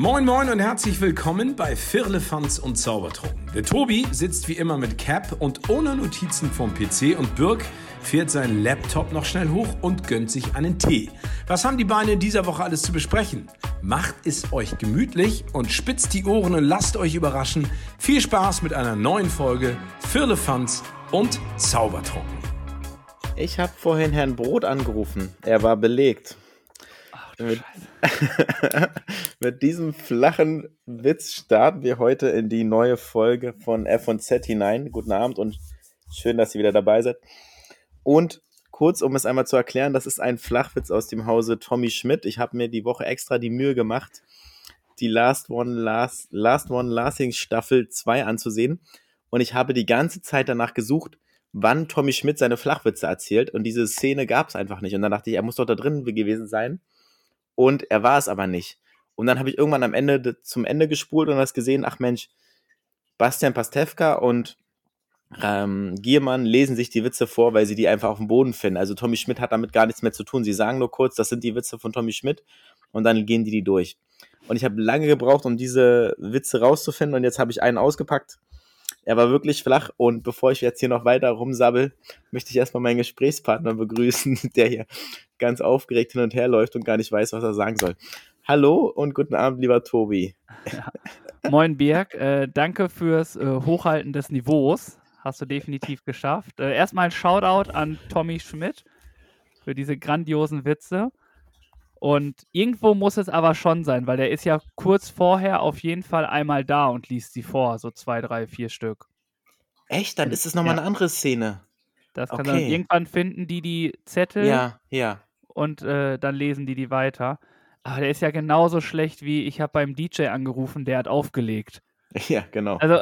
Moin Moin und herzlich willkommen bei Firlefanz und Zaubertrunken. Der Tobi sitzt wie immer mit Cap und ohne Notizen vom PC und Birk fährt seinen Laptop noch schnell hoch und gönnt sich einen Tee. Was haben die Beine in dieser Woche alles zu besprechen? Macht es euch gemütlich und spitzt die Ohren und lasst euch überraschen. Viel Spaß mit einer neuen Folge Firlefanz und Zaubertrunken. Ich habe vorhin Herrn Brot angerufen. Er war belegt. Mit, mit diesem flachen Witz starten wir heute in die neue Folge von F&Z hinein. Guten Abend und schön, dass ihr wieder dabei seid. Und kurz, um es einmal zu erklären, das ist ein Flachwitz aus dem Hause Tommy Schmidt. Ich habe mir die Woche extra die Mühe gemacht, die Last One Last, Last One Lasting Staffel 2 anzusehen. Und ich habe die ganze Zeit danach gesucht, wann Tommy Schmidt seine Flachwitze erzählt. Und diese Szene gab es einfach nicht. Und dann dachte ich, er muss doch da drin gewesen sein. Und er war es aber nicht. Und dann habe ich irgendwann am Ende de- zum Ende gespult und das gesehen, ach Mensch, Bastian Pastewka und ähm, Giermann lesen sich die Witze vor, weil sie die einfach auf dem Boden finden. Also Tommy Schmidt hat damit gar nichts mehr zu tun. Sie sagen nur kurz, das sind die Witze von Tommy Schmidt und dann gehen die die durch. Und ich habe lange gebraucht, um diese Witze rauszufinden und jetzt habe ich einen ausgepackt. Er war wirklich flach und bevor ich jetzt hier noch weiter rumsabbel, möchte ich erstmal meinen Gesprächspartner begrüßen, der hier ganz aufgeregt hin und her läuft und gar nicht weiß, was er sagen soll. Hallo und guten Abend, lieber Tobi. Moin Birg, äh, danke fürs äh, Hochhalten des Niveaus. Hast du definitiv geschafft. Äh, erstmal ein Shoutout an Tommy Schmidt für diese grandiosen Witze. Und irgendwo muss es aber schon sein, weil der ist ja kurz vorher auf jeden Fall einmal da und liest sie vor, so zwei, drei, vier Stück. Echt? Dann ist es nochmal Ja. eine andere Szene. Das kann Okay. dann irgendwann finden die die Zettel Ja, ja. und äh, dann lesen die die weiter. Aber der ist ja genauso schlecht wie ich habe beim DJ angerufen, der hat aufgelegt. Ja, genau. Also,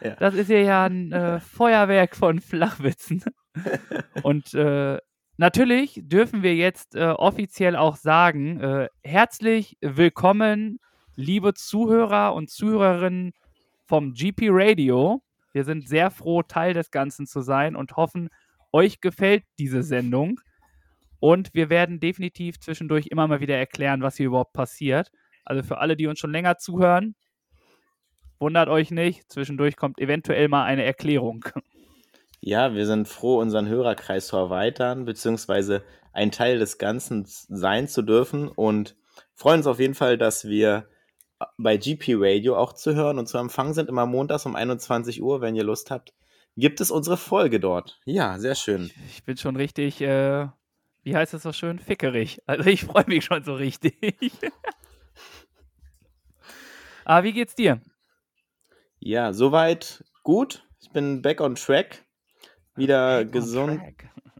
Ja. das ist ja ein äh, Feuerwerk von Flachwitzen. Und äh, natürlich dürfen wir jetzt äh, offiziell auch sagen, äh, herzlich willkommen, liebe Zuhörer und Zuhörerinnen vom GP Radio. Wir sind sehr froh, Teil des Ganzen zu sein und hoffen, euch gefällt diese Sendung. Und wir werden definitiv zwischendurch immer mal wieder erklären, was hier überhaupt passiert. Also für alle, die uns schon länger zuhören, Wundert euch nicht, zwischendurch kommt eventuell mal eine Erklärung. Ja, wir sind froh, unseren Hörerkreis zu erweitern, beziehungsweise ein Teil des Ganzen sein zu dürfen und freuen uns auf jeden Fall, dass wir bei GP Radio auch zu hören und zu empfangen sind, immer montags um 21 Uhr, wenn ihr Lust habt. Gibt es unsere Folge dort? Ja, sehr schön. Ich bin schon richtig, äh, wie heißt es so schön, fickerig. Also ich freue mich schon so richtig. Aber wie geht's dir? Ja, soweit gut. Ich bin back on track. Wieder Back gesund.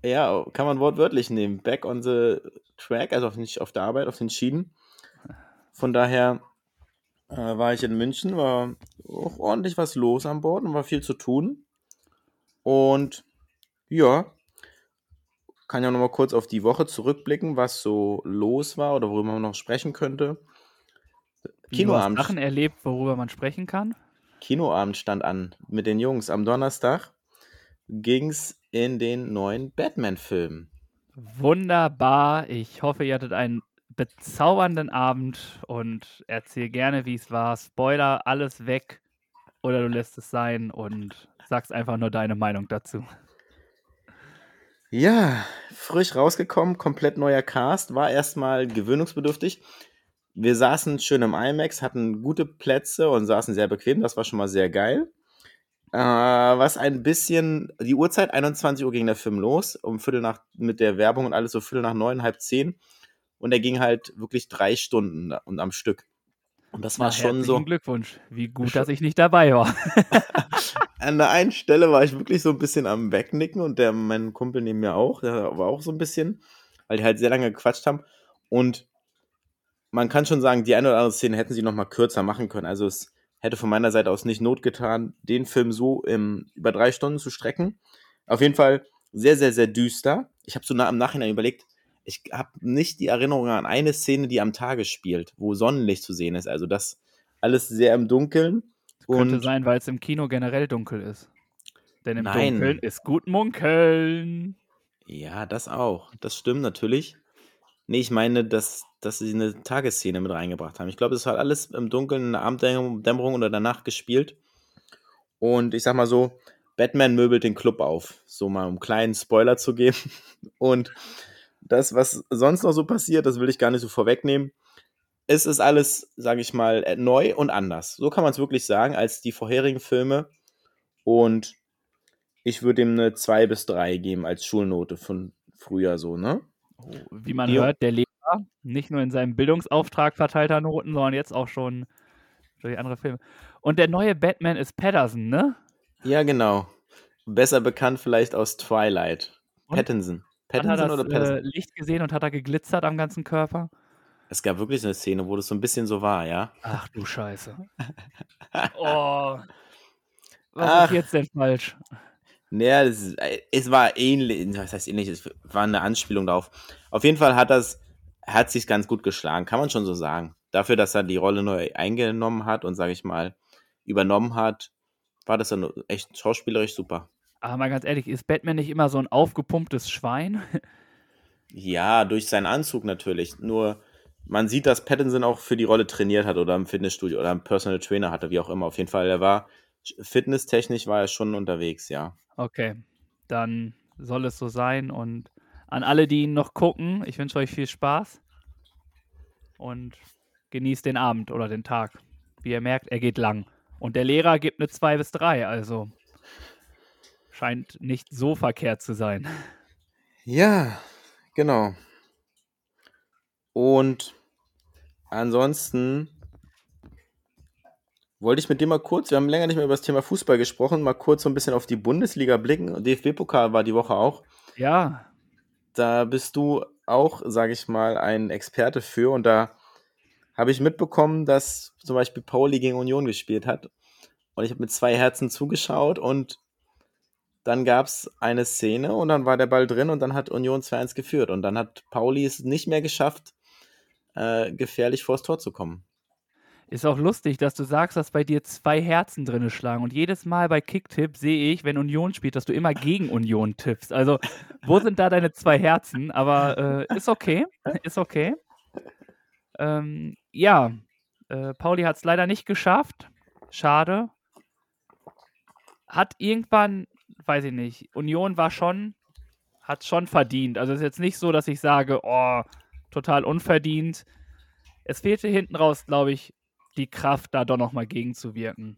Ja, kann man wortwörtlich nehmen. Back on the track, also auf, nicht auf der Arbeit, auf den Schienen. Von daher äh, war ich in München, war auch ordentlich was los an Bord und war viel zu tun. Und ja, kann ja nochmal kurz auf die Woche zurückblicken, was so los war oder worüber man noch sprechen könnte. Kinoabend, Sachen erlebt, worüber man sprechen kann? Kinoabend stand an mit den Jungs. Am Donnerstag ging es in den neuen Batman-Film. Wunderbar. Ich hoffe, ihr hattet einen bezaubernden Abend und erzähl gerne, wie es war. Spoiler, alles weg oder du lässt es sein und sagst einfach nur deine Meinung dazu. Ja, frisch rausgekommen, komplett neuer Cast, war erstmal gewöhnungsbedürftig. Wir saßen schön im IMAX, hatten gute Plätze und saßen sehr bequem, das war schon mal sehr geil. Äh, was ein bisschen, die Uhrzeit, 21 Uhr ging der Film los, um Viertel nach, mit der Werbung und alles so Viertel nach neun, halb zehn. Und er ging halt wirklich drei Stunden und am Stück. Und das war Na, schon so. Glückwunsch. Wie gut, dass ich nicht dabei war. An der einen Stelle war ich wirklich so ein bisschen am Wegnicken und der, mein Kumpel neben mir auch, der war auch so ein bisschen, weil die halt sehr lange gequatscht haben. Und man kann schon sagen, die eine oder andere Szene hätten sie noch mal kürzer machen können. Also es hätte von meiner Seite aus nicht Not getan, den Film so im, über drei Stunden zu strecken. Auf jeden Fall sehr, sehr, sehr düster. Ich habe so nah, im Nachhinein überlegt, ich habe nicht die Erinnerung an eine Szene, die am Tage spielt, wo Sonnenlicht zu sehen ist. Also das alles sehr im Dunkeln. Könnte Und sein, weil es im Kino generell dunkel ist. Denn im Nein. Dunkeln ist gut munkeln. Ja, das auch. Das stimmt natürlich. Nee, ich meine, dass dass sie eine Tagesszene mit reingebracht haben. Ich glaube, das hat alles im Dunkeln, in der Abenddämmerung oder danach gespielt. Und ich sag mal so, Batman möbelt den Club auf. So mal um einen kleinen Spoiler zu geben. Und das, was sonst noch so passiert, das will ich gar nicht so vorwegnehmen. Es ist alles, sage ich mal, neu und anders. So kann man es wirklich sagen, als die vorherigen Filme. Und ich würde ihm eine 2 bis 3 geben als Schulnote von früher so, ne? Oh, wie man ja. hört, der Lehrer nicht nur in seinem Bildungsauftrag verteilter Noten, sondern jetzt auch schon durch andere Filme. Und der neue Batman ist Patterson, ne? Ja, genau. Besser bekannt vielleicht aus Twilight. Und? Pattinson. Pattinson hat er das, oder Pattinson? Äh, Licht gesehen und hat er geglitzert am ganzen Körper? Es gab wirklich eine Szene, wo das so ein bisschen so war, ja? Ach du Scheiße. oh. Was Ach. ist jetzt denn falsch? Naja, es, äh, es war ähnlich, was heißt ähnlich, es war eine Anspielung darauf. Auf jeden Fall hat das, hat sich ganz gut geschlagen, kann man schon so sagen. Dafür, dass er die Rolle neu eingenommen hat und, sage ich mal, übernommen hat, war das dann echt schauspielerisch super. Aber mal ganz ehrlich, ist Batman nicht immer so ein aufgepumptes Schwein? Ja, durch seinen Anzug natürlich. Nur man sieht, dass Pattinson auch für die Rolle trainiert hat oder im Fitnessstudio oder einen Personal Trainer hatte, wie auch immer. Auf jeden Fall, er war fitnesstechnisch war er schon unterwegs, ja. Okay, dann soll es so sein und an alle, die ihn noch gucken, ich wünsche euch viel Spaß und genießt den Abend oder den Tag. Wie ihr merkt, er geht lang. Und der Lehrer gibt eine 2 bis 3, also scheint nicht so verkehrt zu sein. Ja, genau. Und ansonsten wollte ich mit dir mal kurz, wir haben länger nicht mehr über das Thema Fußball gesprochen, mal kurz so ein bisschen auf die Bundesliga blicken. DFB-Pokal war die Woche auch. Ja. Da bist du auch, sage ich mal, ein Experte für und da habe ich mitbekommen, dass zum Beispiel Pauli gegen Union gespielt hat. Und ich habe mit zwei Herzen zugeschaut und dann gab es eine Szene und dann war der Ball drin und dann hat Union 2-1 geführt. Und dann hat Pauli es nicht mehr geschafft, äh, gefährlich vors Tor zu kommen. Ist auch lustig, dass du sagst, dass bei dir zwei Herzen drinne schlagen. Und jedes Mal bei Kicktipp sehe ich, wenn Union spielt, dass du immer gegen Union tippst. Also, wo sind da deine zwei Herzen? Aber äh, ist okay. Ist okay. Ähm, ja, äh, Pauli hat es leider nicht geschafft. Schade. Hat irgendwann, weiß ich nicht, Union war schon, hat schon verdient. Also es ist jetzt nicht so, dass ich sage, oh, total unverdient. Es fehlte hinten raus, glaube ich, die Kraft, da doch nochmal gegenzuwirken.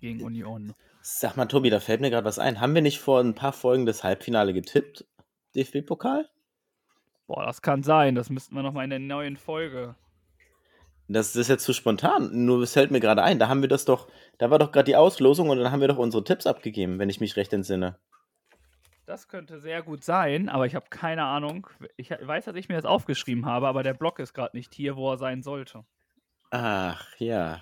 Gegen Union. Sag mal, Tobi, da fällt mir gerade was ein. Haben wir nicht vor ein paar Folgen das Halbfinale getippt? DFB-Pokal? Boah, das kann sein. Das müssten wir nochmal in der neuen Folge. Das ist jetzt zu spontan. Nur es fällt mir gerade ein. Da haben wir das doch. Da war doch gerade die Auslosung und dann haben wir doch unsere Tipps abgegeben, wenn ich mich recht entsinne. Das könnte sehr gut sein, aber ich habe keine Ahnung. Ich weiß, dass ich mir das aufgeschrieben habe, aber der Block ist gerade nicht hier, wo er sein sollte. Ach ja.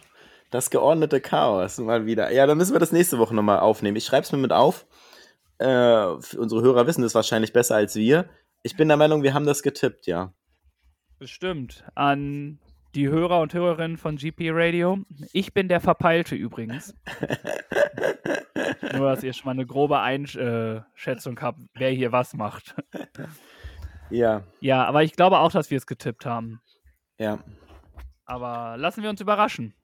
Das geordnete Chaos mal wieder. Ja, dann müssen wir das nächste Woche nochmal aufnehmen. Ich schreibe es mir mit auf. Äh, unsere Hörer wissen das wahrscheinlich besser als wir. Ich bin der Meinung, wir haben das getippt, ja. Bestimmt. An die Hörer und Hörerinnen von GP Radio. Ich bin der Verpeilte übrigens. Nur, dass ihr schon mal eine grobe Einschätzung habt, wer hier was macht. Ja. Ja, aber ich glaube auch, dass wir es getippt haben. Ja. Aber lassen wir uns überraschen.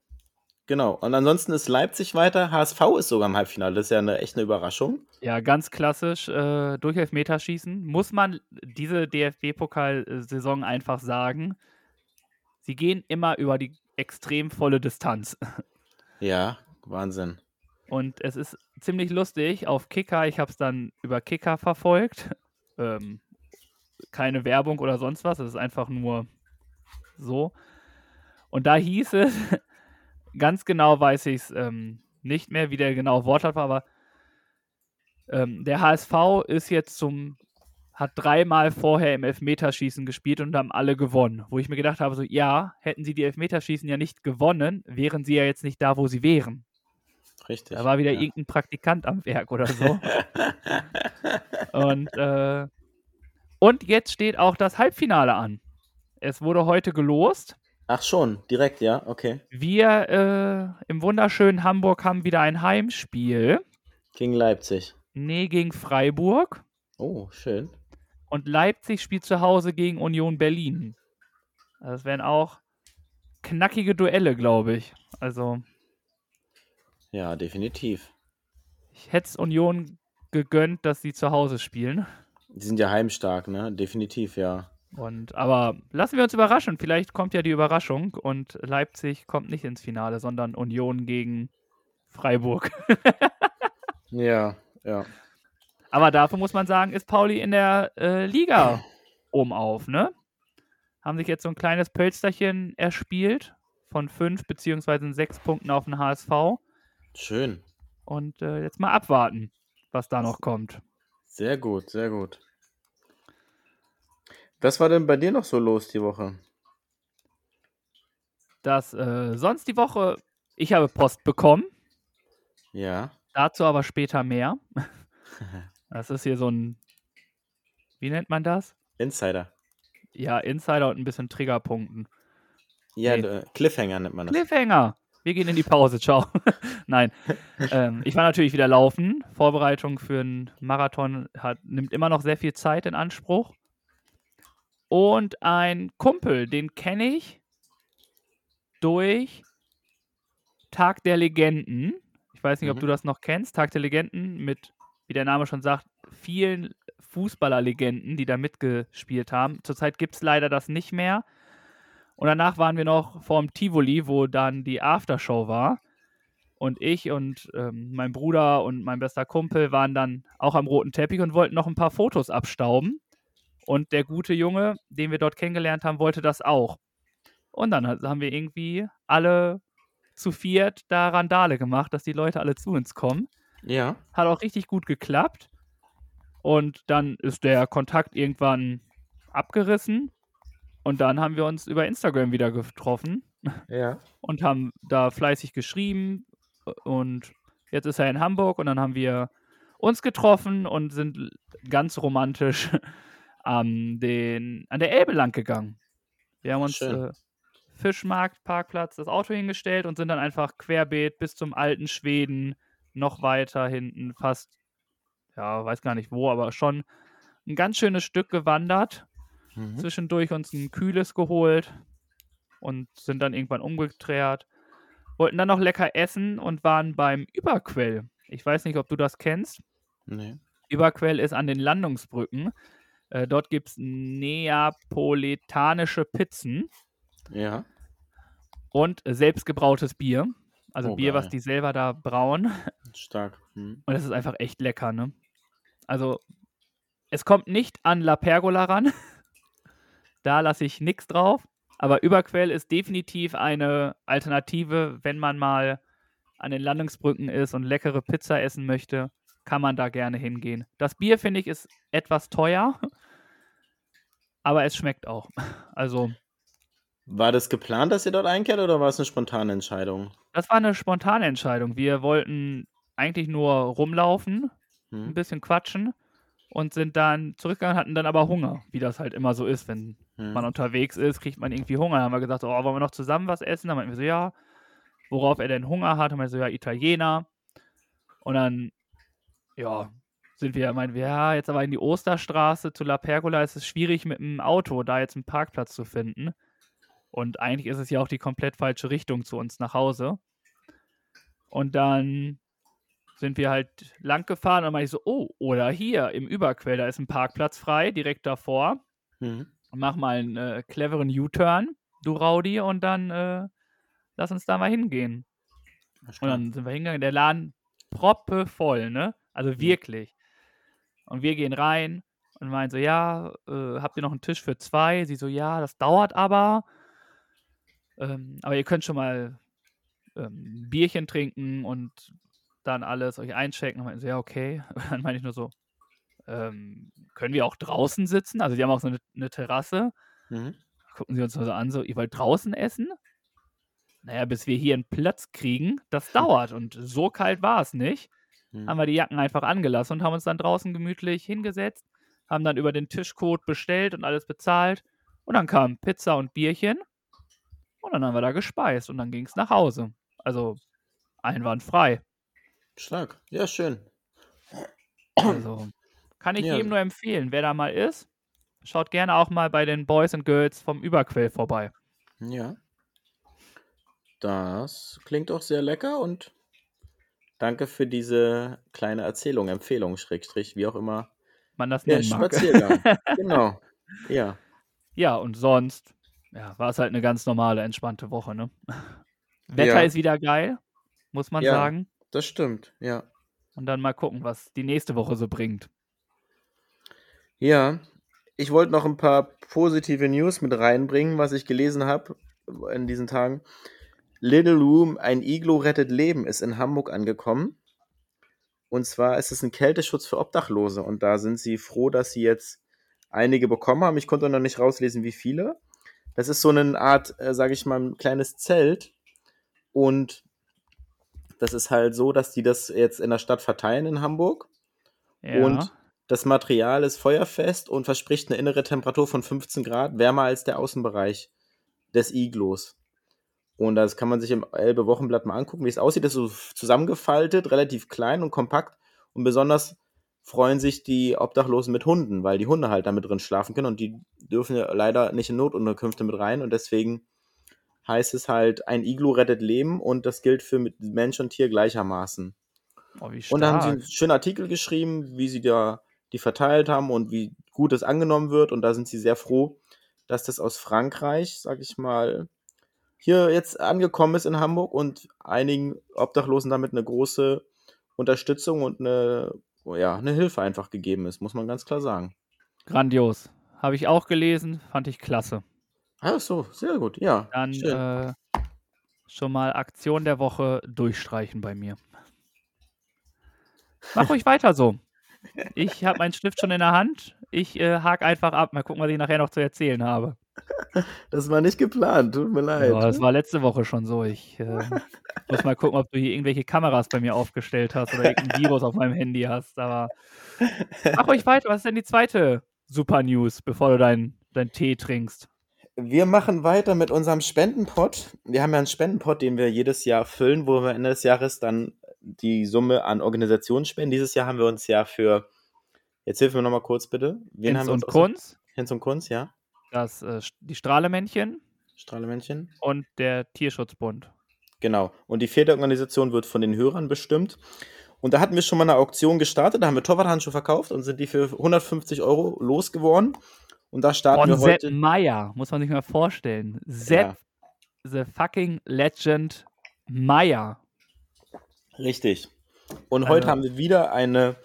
Genau. Und ansonsten ist Leipzig weiter. HSV ist sogar im Halbfinale. Das ist ja eine echt eine Überraschung. Ja, ganz klassisch. Äh, durch Elfmeterschießen. Muss man diese DFB-Pokal-Saison einfach sagen. Sie gehen immer über die extrem volle Distanz. Ja, Wahnsinn. Und es ist ziemlich lustig auf Kicker. Ich habe es dann über Kicker verfolgt. Ähm, keine Werbung oder sonst was. Es ist einfach nur so. Und da hieß es, ganz genau weiß ich es ähm, nicht mehr, wie der genaue Wortlaut war, aber ähm, der HSV ist jetzt zum, hat dreimal vorher im Elfmeterschießen gespielt und haben alle gewonnen. Wo ich mir gedacht habe, so, ja, hätten sie die Elfmeterschießen ja nicht gewonnen, wären sie ja jetzt nicht da, wo sie wären. Richtig. Da war wieder ja. irgendein Praktikant am Werk oder so. und, äh, und jetzt steht auch das Halbfinale an. Es wurde heute gelost. Ach schon, direkt, ja, okay. Wir äh, im wunderschönen Hamburg haben wieder ein Heimspiel. Gegen Leipzig. Nee, gegen Freiburg. Oh, schön. Und Leipzig spielt zu Hause gegen Union Berlin. Also es wären auch knackige Duelle, glaube ich. Also Ja, definitiv. ich hätte es Union gegönnt, dass sie zu Hause spielen. Die sind ja heimstark, ne? Definitiv, ja. Und, aber lassen wir uns überraschen. Vielleicht kommt ja die Überraschung und Leipzig kommt nicht ins Finale, sondern Union gegen Freiburg. Ja, ja. aber dafür muss man sagen, ist Pauli in der äh, Liga oben auf, ne? Haben sich jetzt so ein kleines Pölsterchen erspielt von fünf beziehungsweise sechs Punkten auf den HSV. Schön. Und äh, jetzt mal abwarten, was da noch kommt. Sehr gut, sehr gut. Was war denn bei dir noch so los die Woche? dass äh, sonst die Woche, ich habe Post bekommen, Ja. dazu aber später mehr. Das ist hier so ein, wie nennt man das? Insider. Ja, Insider und ein bisschen Triggerpunkten. Ja, Nee. äh, Cliffhanger nennt man das. Cliffhanger. Wir gehen in die Pause, ciao. Nein. ähm, ich war natürlich wieder laufen. Vorbereitung für einen Marathon hat, nimmt immer noch sehr viel Zeit in Anspruch. Und ein Kumpel, den kenne ich durch Tag der Legenden. Ich weiß nicht, ob Mhm. du das noch kennst. Tag der Legenden mit, wie der Name schon sagt, vielen Fußballerlegenden, die da mitgespielt haben. Zurzeit gibt es leider das nicht mehr. Und danach waren wir noch vorm Tivoli, wo dann die Aftershow war. Und ich und ähm, mein Bruder und mein bester Kumpel waren dann auch am roten Teppich und wollten noch ein paar Fotos abstauben. Und der gute Junge, den wir dort kennengelernt haben, wollte das auch. Und dann haben wir irgendwie alle zu viert da Randale gemacht, dass die Leute alle zu uns kommen. Ja. Hat auch richtig gut geklappt. Und dann ist der Kontakt irgendwann abgerissen. Und dann haben wir uns über Instagram wieder getroffen Ja. und haben da fleißig geschrieben. Und jetzt ist er in Hamburg und dann haben wir uns getroffen und sind ganz romantisch an, den, an der Elbe lang gegangen. Wir haben uns äh, Fischmarkt, Parkplatz, das Auto hingestellt und sind dann einfach querbeet bis zum alten Schweden, noch weiter hinten, fast, ja, weiß gar nicht wo, aber schon ein ganz schönes Stück gewandert Mhm. zwischendurch uns ein kühles geholt und sind dann irgendwann umgekehrt. Wollten dann noch lecker essen und waren beim Überquell. Ich weiß nicht, ob du das kennst. Nee. Überquell ist an den Landungsbrücken. Äh, dort gibt es neapolitanische Pizzen Ja. und selbstgebrautes Bier. Also Oh, Bier, was geil. die selber da brauen. Stark. Mhm. Und es ist einfach echt lecker, ne? Also, es kommt nicht an La Pergola ran. da lasse ich nichts drauf. Aber Überquell ist definitiv eine Alternative, wenn man mal an den Landungsbrücken ist und leckere Pizza essen möchte, kann man da gerne hingehen. Das Bier, finde ich, ist etwas teuer, aber es schmeckt auch. Also, War das geplant, dass ihr dort einkehrt oder war es eine spontane Entscheidung? das war eine spontane Entscheidung. Wir wollten eigentlich nur rumlaufen, ein Hm? bisschen quatschen und sind dann zurückgegangen, hatten dann aber Hunger, wie das halt immer so ist, wenn Hm. man unterwegs ist, kriegt man irgendwie Hunger. Dann haben wir gesagt, oh, wollen wir noch zusammen was essen? Dann meinten wir so, ja. Worauf er denn Hunger hat, haben wir so, ja, Italiener. Und dann, ja, sind wir, meinen wir, ja, jetzt aber in die Osterstraße zu La Pergola ist es schwierig mit dem Auto, da jetzt einen Parkplatz zu finden. Und eigentlich ist es ja auch die komplett falsche Richtung zu uns nach Hause. Und dann sind wir halt lang gefahren und dann meinte ich so, oh, oder hier im Überquell, da ist ein Parkplatz frei, direkt davor. Mhm. Mach mal einen äh, cleveren U-Turn, du Raudi, und dann äh, lass uns da mal hingehen. Und dann sind wir hingegangen, der Laden proppe voll, ne? Also wirklich. Und wir gehen rein und meinen so, ja, äh, habt ihr noch einen Tisch für zwei? Sie so, ja, das dauert aber. Ähm, aber ihr könnt schon mal ähm, Bierchen trinken und dann alles euch einchecken. Und meinten so, ja, okay. Und dann meine ich nur so, ähm, können wir auch draußen sitzen? Also die haben auch so eine, eine Terrasse. Mhm. Gucken sie uns nur so an, so, ihr wollt draußen essen? Naja, bis wir hier einen Platz kriegen, das dauert. Und so kalt war es nicht. Mhm. Haben wir die Jacken einfach angelassen und haben uns dann draußen gemütlich hingesetzt, haben dann über den Tischcode bestellt und alles bezahlt. Und dann kam Pizza und Bierchen. Und dann haben wir da gespeist und dann ging es nach Hause. Also einwandfrei. Stark. Ja, schön. Also kann ich Ja. jedem nur empfehlen, wer da mal ist. schaut gerne auch mal bei den Boys and Girls vom Überquell vorbei. Ja. Das klingt auch sehr lecker und danke für diese kleine Erzählung, Empfehlung, Schrägstrich, wie auch immer. Man das nennen mag. Spaziergang. genau. Ja. Ja, und sonst ja, war es halt eine ganz normale, entspannte Woche, ne? Wetter Ja. ist wieder geil, muss man Ja. sagen. Das stimmt, ja. Und dann mal gucken, was die nächste Woche so bringt. Ja, ich wollte noch ein paar positive News mit reinbringen, was ich gelesen habe in diesen Tagen. Little Room, ein Iglo rettet Leben, ist in Hamburg angekommen. Und zwar ist es ein Kälteschutz für Obdachlose. Und da sind sie froh, dass sie jetzt einige bekommen haben. Ich konnte noch nicht rauslesen, wie viele. Das ist so eine Art, äh, sage ich mal, ein kleines Zelt. Und das ist halt so, dass die das jetzt in der Stadt verteilen in Hamburg. Ja. Und das Material ist feuerfest und verspricht eine innere Temperatur von 15 Grad, wärmer als der Außenbereich des Iglos. Und das kann man sich im Elbe Wochenblatt mal angucken, wie es aussieht. Das ist so zusammengefaltet, relativ klein und kompakt. Und besonders freuen sich die Obdachlosen mit Hunden, weil die Hunde halt damit drin schlafen können und die dürfen ja leider nicht in Notunterkünfte mit rein. Und deswegen heißt es halt, ein Iglo rettet Leben und das gilt für Mensch und Tier gleichermaßen. oh. Und da haben sie einen schönen Artikel geschrieben, wie sie da die verteilt haben und wie gut es angenommen wird. Und da sind sie sehr froh, dass das aus Frankreich, sag ich mal, hier jetzt angekommen ist in Hamburg und einigen Obdachlosen damit eine große Unterstützung und eine, ja, eine Hilfe einfach gegeben ist, muss man ganz klar sagen. Grandios. Habe ich auch gelesen, fand ich klasse. Ach so, sehr gut, ja. Dann äh, schon mal Aktion der Woche durchstreichen bei mir. Mach ruhig weiter so. Ich habe meinen Stift schon in der Hand. Ich äh, hake einfach ab. Mal gucken, was ich nachher noch zu erzählen habe. Das war nicht geplant, tut mir leid. Ja, das war letzte Woche schon so. Ich äh, muss mal gucken, ob du hier irgendwelche Kameras bei mir aufgestellt hast oder irgendein Virus auf meinem Handy hast. Aber mach ruhig weiter. Was ist denn die zweite Super News, bevor du deinen dein Tee trinkst? Wir machen weiter mit unserem Spendenpot. Wir haben ja einen Spendenpot, den wir jedes Jahr füllen, wo wir Ende des Jahres dann die Summe an Organisationen spenden. Dieses Jahr haben wir uns ja für, jetzt hilf mir nochmal kurz bitte. Wen haben Hinz wir und Kunz, Hinz und Kunz, ja. Das, äh, die Strahlemännchen Strahlemännchen. und der Tierschutzbund. Genau. Und die vierte Organisation wird von den Hörern bestimmt. Und da hatten wir schon mal eine Auktion gestartet, da haben wir Torwarthandschuhe verkauft und sind die für 150 Euro losgeworden. Und da starten Von wir Sepp heute. Meyer, muss man sich mal vorstellen. Sepp, the fucking Legend Meyer. Richtig. Und Also- heute haben wir wieder eine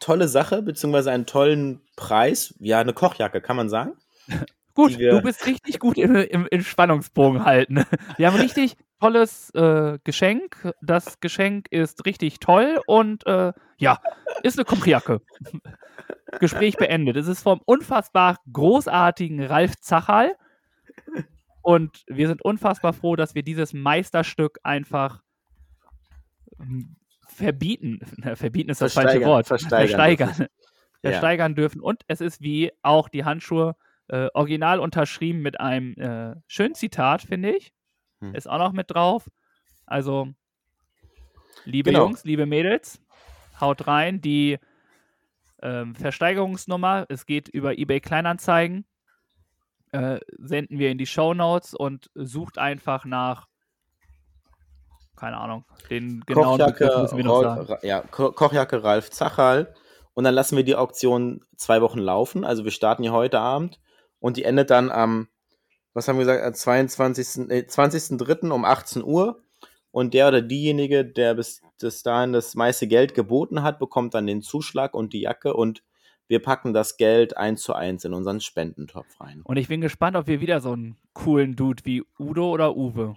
tolle Sache, beziehungsweise einen tollen Preis. Ja, eine Kochjacke, kann man sagen. Gut, wir- du bist richtig gut im, im, im Spannungsbogen halten. Wir haben ein richtig tolles äh, Geschenk. Das Geschenk ist richtig toll und äh, ja, ist eine Kochjacke. Gespräch beendet. Es ist vom unfassbar großartigen Ralf Zachal. Und wir sind unfassbar froh, dass wir dieses Meisterstück einfach ähm, verbieten. Verbieten ist das falsche Wort. versteigern Versteigern, versteigern dürfen. Und es ist wie auch die Handschuhe äh, original unterschrieben mit einem äh, schönen Zitat, finde ich. Hm. Ist auch noch mit drauf. Also, liebe Genau. Jungs, liebe Mädels, haut rein. Die ähm, Versteigerungsnummer, es geht über eBay Kleinanzeigen, äh, senden wir in die Show Notes und sucht einfach nach, keine Ahnung, den genauen Kochjacke, Begriff müssen wir noch sagen. Ja, Ko Kochjacke Ralf Zachal. Und dann lassen wir die Auktion zwei Wochen laufen. Also wir starten hier heute Abend und die endet dann am, was haben wir gesagt, am 22. Äh, 20.03. um 18 Uhr. Und der oder diejenige, der bis, bis dahin das meiste Geld geboten hat, bekommt dann den Zuschlag und die Jacke und wir packen das Geld eins zu eins in unseren Spendentopf rein. Und ich bin gespannt, ob wir wieder so einen coolen Dude wie Udo oder Uwe.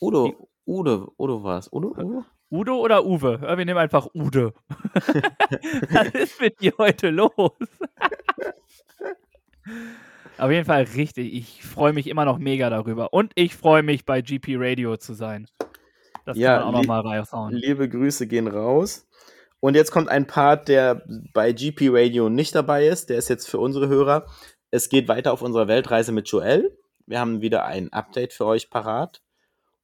Udo, Udo, Udo war es. Udo, Udo? Udo oder Uwe? Wir nehmen einfach Ude. Was ist mit dir heute los? Auf jeden Fall richtig. Ich freue mich immer noch mega darüber. Und ich freue mich, bei GP Radio zu sein. Das Ja, kann man auch nochmal raushauen. Liebe Grüße gehen raus. Und jetzt kommt ein Part, der bei GP Radio nicht dabei ist. Der ist jetzt für unsere Hörer. Es geht weiter auf unserer Weltreise mit Joel. Wir haben wieder ein Update für euch parat.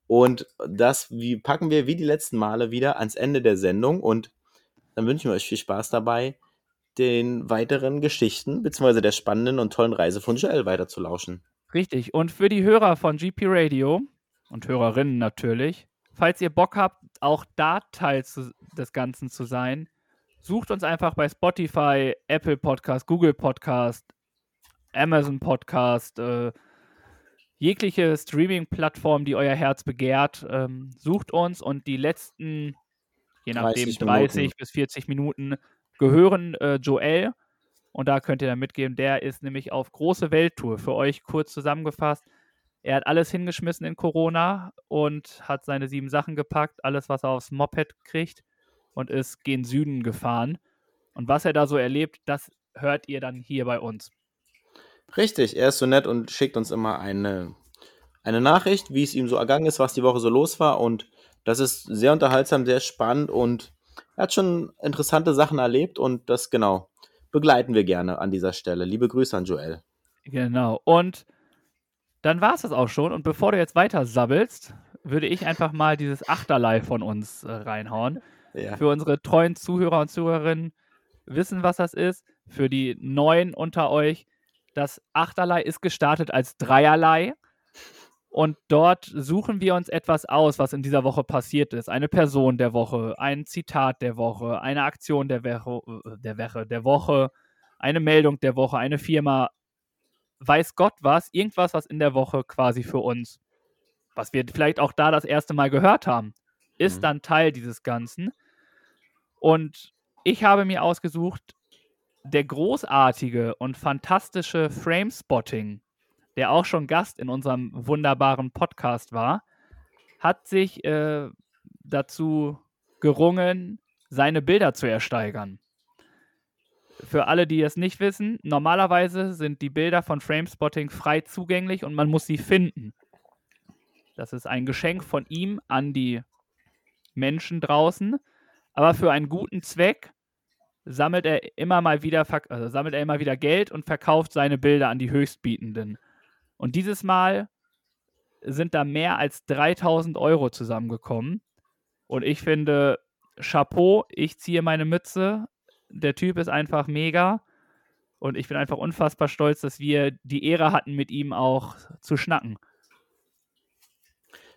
Und das wie, packen wir wie die letzten Male wieder ans Ende der Sendung. Und dann wünschen wir euch viel Spaß dabei. Den weiteren Geschichten bzw. der spannenden und tollen Reise von Joel weiter zu lauschen. Richtig. Und für die Hörer von GP Radio und Hörerinnen natürlich, falls ihr Bock habt, auch da Teil zu, des Ganzen zu sein, sucht uns einfach bei Spotify, Apple Podcast, Google Podcast, Amazon Podcast, äh, jegliche Streaming-Plattform, die euer Herz begehrt, ähm, sucht uns und die letzten, je nachdem, 30, 30 bis 40 Minuten gehören äh, Joel. Und da könnt ihr dann mitgeben, der ist nämlich auf große Welttour. Für euch kurz zusammengefasst. Er hat alles hingeschmissen in Corona und hat seine sieben Sachen gepackt, alles, was er aufs Moped kriegt und ist gen Süden gefahren. Und was er da so erlebt, das hört ihr dann hier bei uns. Richtig, er ist so nett und schickt uns immer eine, eine Nachricht, wie es ihm so ergangen ist, was die Woche so los war. Und das ist sehr unterhaltsam, sehr spannend und er hat schon interessante Sachen erlebt und das genau begleiten wir gerne an dieser Stelle. Liebe Grüße an Joel. Genau. Und dann war es das auch schon. Und bevor du jetzt weiter sabbelst, würde ich einfach mal dieses Achterlei von uns äh, reinhauen. Ja. Für unsere treuen Zuhörer und Zuhörerinnen wissen, was das ist. Für die Neuen unter euch, das Achterlei ist gestartet als Dreierlei. Und dort suchen wir uns etwas aus, was in dieser Woche passiert ist. Eine Person der Woche, ein Zitat der Woche, eine Aktion der Woche, äh, der, Woche, der Woche, eine Meldung der Woche, eine Firma, weiß Gott was, irgendwas, was in der Woche quasi für uns, was wir vielleicht auch da das erste Mal gehört haben, ist mhm. dann Teil dieses Ganzen. Und ich habe mir ausgesucht, der großartige und fantastische Framespotting, der auch schon Gast in unserem wunderbaren Podcast war, hat sich äh, dazu gerungen, seine Bilder zu ersteigern. Für alle, die es nicht wissen, normalerweise sind die Bilder von Framespotting frei zugänglich und man muss sie finden. Das ist ein Geschenk von ihm an die Menschen draußen. Aber für einen guten Zweck sammelt er immer mal wieder, also sammelt er immer wieder Geld und verkauft seine Bilder an die Höchstbietenden. Und dieses Mal sind da mehr als 3000 Euro zusammengekommen. Und ich finde, Chapeau, ich ziehe meine Mütze. Der Typ ist einfach mega. Und ich bin einfach unfassbar stolz, dass wir die Ehre hatten, mit ihm auch zu schnacken.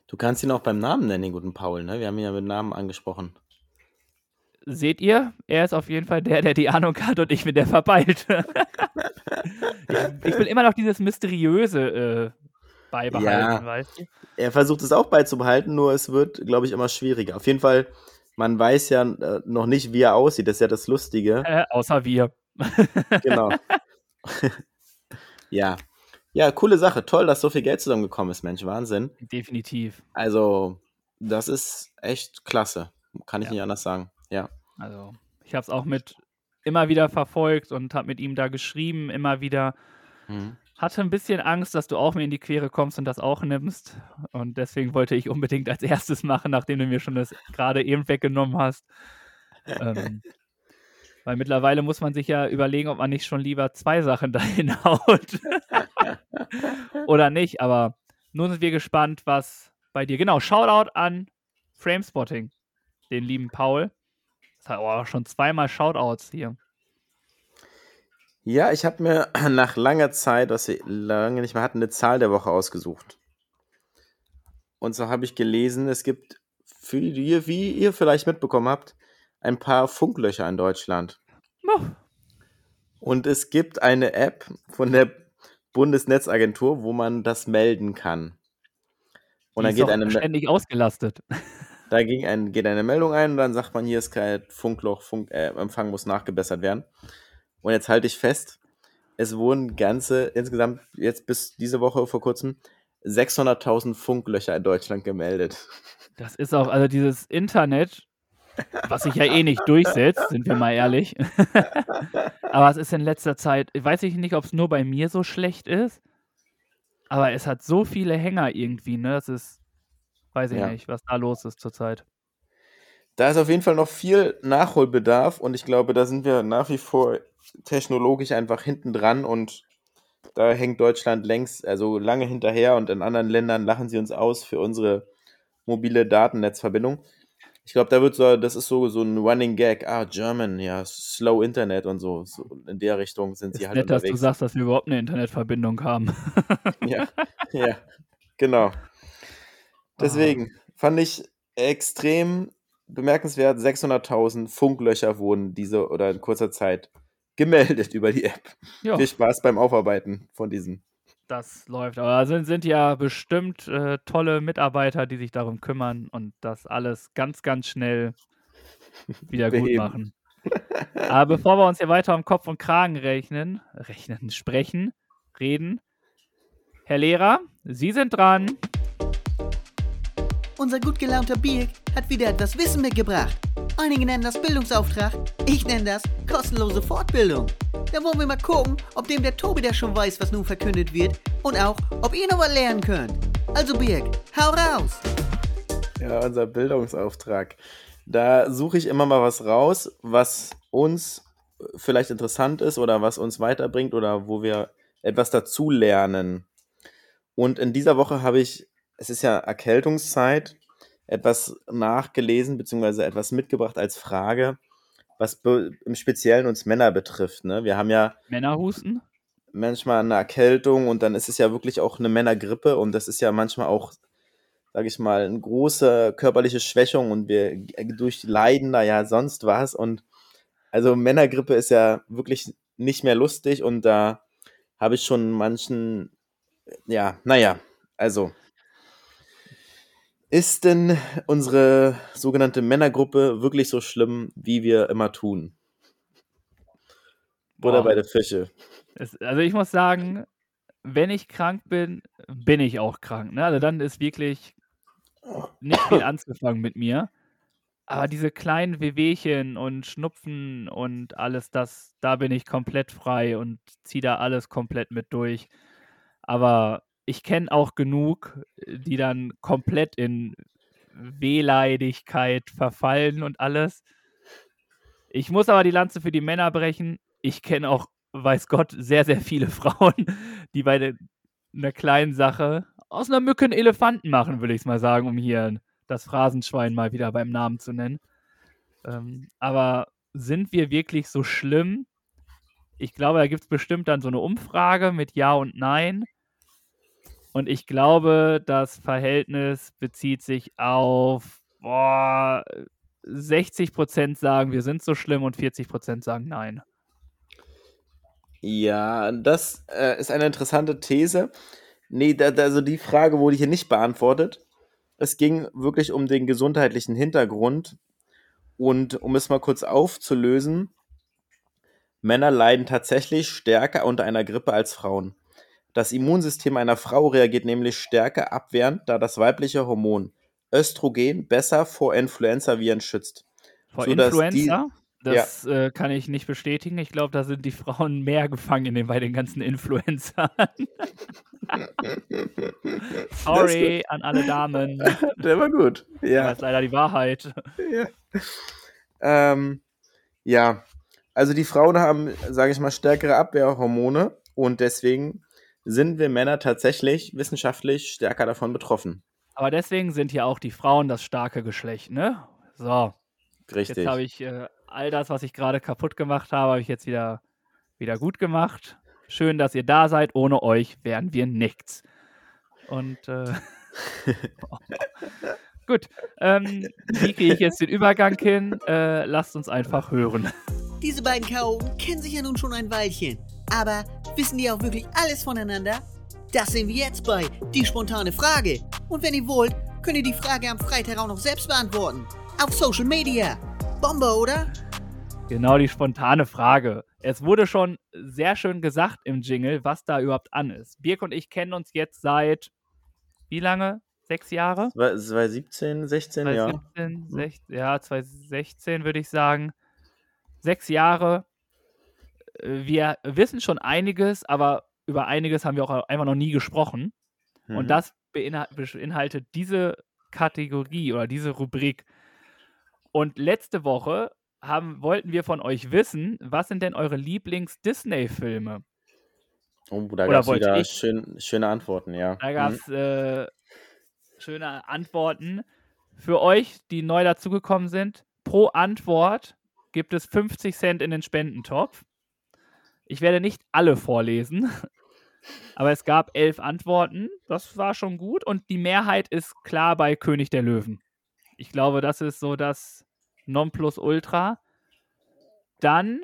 Du kannst ihn auch beim Namen nennen, den guten Paul, ne? Wir haben ihn ja mit Namen angesprochen seht ihr, er ist auf jeden Fall der, der die Ahnung hat und ich bin der verpeilt. ich, ich, will immer noch dieses Mysteriöse äh, beibehalten, ja, weißt du? Er versucht es auch beizubehalten, nur es wird, glaube ich, immer schwieriger. Auf jeden Fall, man weiß ja äh, noch nicht, wie er aussieht. Das ist ja das Lustige. Äh, außer wir. genau. ja. Ja, coole Sache. Toll, dass so viel Geld zusammengekommen ist, Mensch. Wahnsinn. Definitiv. Also, das ist echt klasse. Kann ich ja. nicht anders sagen. Ja. Also, ich habe es auch mit immer wieder verfolgt und habe mit ihm da geschrieben, immer wieder. Mhm. Hatte ein bisschen Angst, dass du auch mir in die Quere kommst und das auch nimmst. Und deswegen wollte ich unbedingt als erstes machen, nachdem du mir schon das gerade eben weggenommen hast. ähm, weil mittlerweile muss man sich ja überlegen, ob man nicht schon lieber zwei Sachen dahin haut. Oder nicht. Aber nun sind wir gespannt, was bei dir. Genau, Shoutout an Framespotting, den lieben Paul. Das hat auch schon zweimal Shoutouts hier. Ja, ich habe mir nach langer Zeit, was wir lange nicht mehr hatten, eine Zahl der Woche ausgesucht. Und so habe ich gelesen, es gibt, für die, wie ihr vielleicht mitbekommen habt, ein paar Funklöcher in Deutschland. Oh. Und es gibt eine App von der Bundesnetzagentur, wo man das melden kann. Und dann geht eine ständig ausgelastet. Da ging ein, geht eine Meldung ein und dann sagt man, hier ist kein Funkloch, Funk, äh, Empfang muss nachgebessert werden. Und jetzt halte ich fest, es wurden ganze, insgesamt jetzt bis diese Woche vor kurzem, 600.000 Funklöcher in Deutschland gemeldet. Das ist auch, also dieses Internet, was sich ja eh nicht durchsetzt, sind wir mal ehrlich. aber es ist in letzter Zeit, weiß ich nicht, ob es nur bei mir so schlecht ist, aber es hat so viele Hänger irgendwie, ne? Das ist Weiß ich ja. nicht, was da los ist zurzeit. Da ist auf jeden Fall noch viel Nachholbedarf und ich glaube, da sind wir nach wie vor technologisch einfach hinten dran und da hängt Deutschland längst, also lange hinterher und in anderen Ländern lachen sie uns aus für unsere mobile Datennetzverbindung. Ich glaube, da wird so, das ist so, so ein Running Gag. Ah, German, ja, Slow Internet und so. so in der Richtung sind sie Ist halt nett, dass du unterwegs. sagst, dass wir überhaupt eine Internetverbindung haben. Ja, ja, genau. Deswegen fand ich extrem bemerkenswert, 600.000 Funklöcher wurden diese oder in kurzer Zeit gemeldet über die App. Ja, Viel Spaß beim Aufarbeiten von diesen. das läuft. Aber da sind, sind ja bestimmt äh, tolle Mitarbeiter, die sich darum kümmern und das alles ganz, ganz schnell wieder gut Beheben. machen. Aber bevor wir uns hier weiter um Kopf und Kragen rechnen, rechnen, sprechen, reden, Herr Lehrer, Sie sind dran. Unser gut gelaunter Birk hat wieder etwas Wissen mitgebracht. Einige nennen das Bildungsauftrag, ich nenne das kostenlose Fortbildung. Da wollen wir mal gucken, ob dem der Tobi der schon weiß, was nun verkündet wird und auch, ob ihr noch was lernen könnt. Also Birk, hau raus! Ja, unser Bildungsauftrag. Da suche ich immer mal was raus, was uns vielleicht interessant ist oder was uns weiterbringt oder wo wir etwas dazu lernen. Und in dieser Woche habe ich, es ist ja Erkältungszeit, etwas nachgelesen bzw. etwas mitgebracht als Frage, was im Speziellen uns Männer betrifft. Ne? Wir haben ja Männerhusten? manchmal eine Erkältung und dann ist es ja wirklich auch eine Männergrippe und das ist ja manchmal auch, sage ich mal, eine große körperliche Schwächung und wir durchleiden da ja sonst was und also Männergrippe ist ja wirklich nicht mehr lustig und da habe ich schon manchen, ja, naja, also ist denn unsere sogenannte Männergruppe wirklich so schlimm, wie wir immer tun? Oder Boah. bei der Fische. Es, also ich muss sagen, wenn ich krank bin, bin ich auch krank. Ne? Also dann ist wirklich nicht viel anzufangen mit mir. Aber diese kleinen Wehwehchen und Schnupfen und alles das, da bin ich komplett frei und ziehe da alles komplett mit durch. Aber ich kenne auch genug, die dann komplett in Wehleidigkeit verfallen und alles. Ich muss aber die Lanze für die Männer brechen. Ich kenne auch, weiß Gott, sehr, sehr viele Frauen, die bei einer kleinen Sache aus einer Mücke einen Elefanten machen, will ich es mal sagen, um hier das Phrasenschwein mal wieder beim Namen zu nennen. Ähm, aber sind wir wirklich so schlimm? Ich glaube, da gibt es bestimmt dann so eine Umfrage mit Ja und Nein. Und ich glaube, das Verhältnis bezieht sich auf boah, 60% sagen, wir sind so schlimm und 40% sagen Nein. Ja, das äh, ist eine interessante These. Nee, da, da, also die Frage wurde hier nicht beantwortet. Es ging wirklich um den gesundheitlichen Hintergrund. Und um es mal kurz aufzulösen, Männer leiden tatsächlich stärker unter einer Grippe als Frauen. Das Immunsystem einer Frau reagiert nämlich stärker abwehrend, da das weibliche Hormon Östrogen besser vor Influenza-Viren schützt. Vor die- Influenza, das äh, kann ich nicht bestätigen. Ich glaube, da sind die Frauen mehr gefangen in den, bei den ganzen Influencern. Sorry an alle Damen. Der war gut. Das Ja. ist leider die Wahrheit. Ja. Ähm, ja, also die Frauen haben, sage ich mal, stärkere Abwehrhormone und deswegen sind wir Männer tatsächlich wissenschaftlich stärker davon betroffen. Aber deswegen sind ja auch die Frauen das starke Geschlecht, ne? So, Richtig. jetzt habe ich äh, all das, was ich gerade kaputt gemacht habe, habe ich jetzt wieder, wieder gut gemacht. Schön, dass ihr da seid. Ohne euch wären wir nichts. Und äh, gut, ähm, wie kriege ich jetzt den Übergang hin? Äh, lasst uns einfach hören. Diese beiden Chaoten kennen sich ja nun schon ein Weilchen. Aber wissen die auch wirklich alles voneinander? Das sehen wir jetzt bei Die spontane Frage. Und wenn ihr wollt, könnt ihr die Frage am Freitag auch noch selbst beantworten. Auf Social Media. Bombe, oder? Genau die spontane Frage. Es wurde schon sehr schön gesagt im Jingle, was da überhaupt an ist. Birk und ich kennen uns jetzt seit wie lange? Sechs Jahre? 2017, 16, ja. 2017, 16, ja, 2016 würde ich sagen. Sechs Jahre. Äh, Wir wissen schon einiges, aber über einiges haben wir auch einfach noch nie gesprochen. Mhm. Und das beinhal- beinhaltet diese Kategorie oder diese Rubrik. Und letzte Woche haben, wollten wir von euch wissen, was sind denn eure Lieblings-Disney-Filme? Oh, da gab es wieder ich- schön, schöne Antworten, ja. Da gab es äh, schöne Antworten. für euch, die neu dazugekommen sind, pro Antwort gibt es 50 Cent in den Spendentopf. Ich werde nicht alle vorlesen, aber es gab elf Antworten. Das war schon gut und die Mehrheit ist klar bei König der Löwen. Ich glaube, das ist so das Nonplusultra. Dann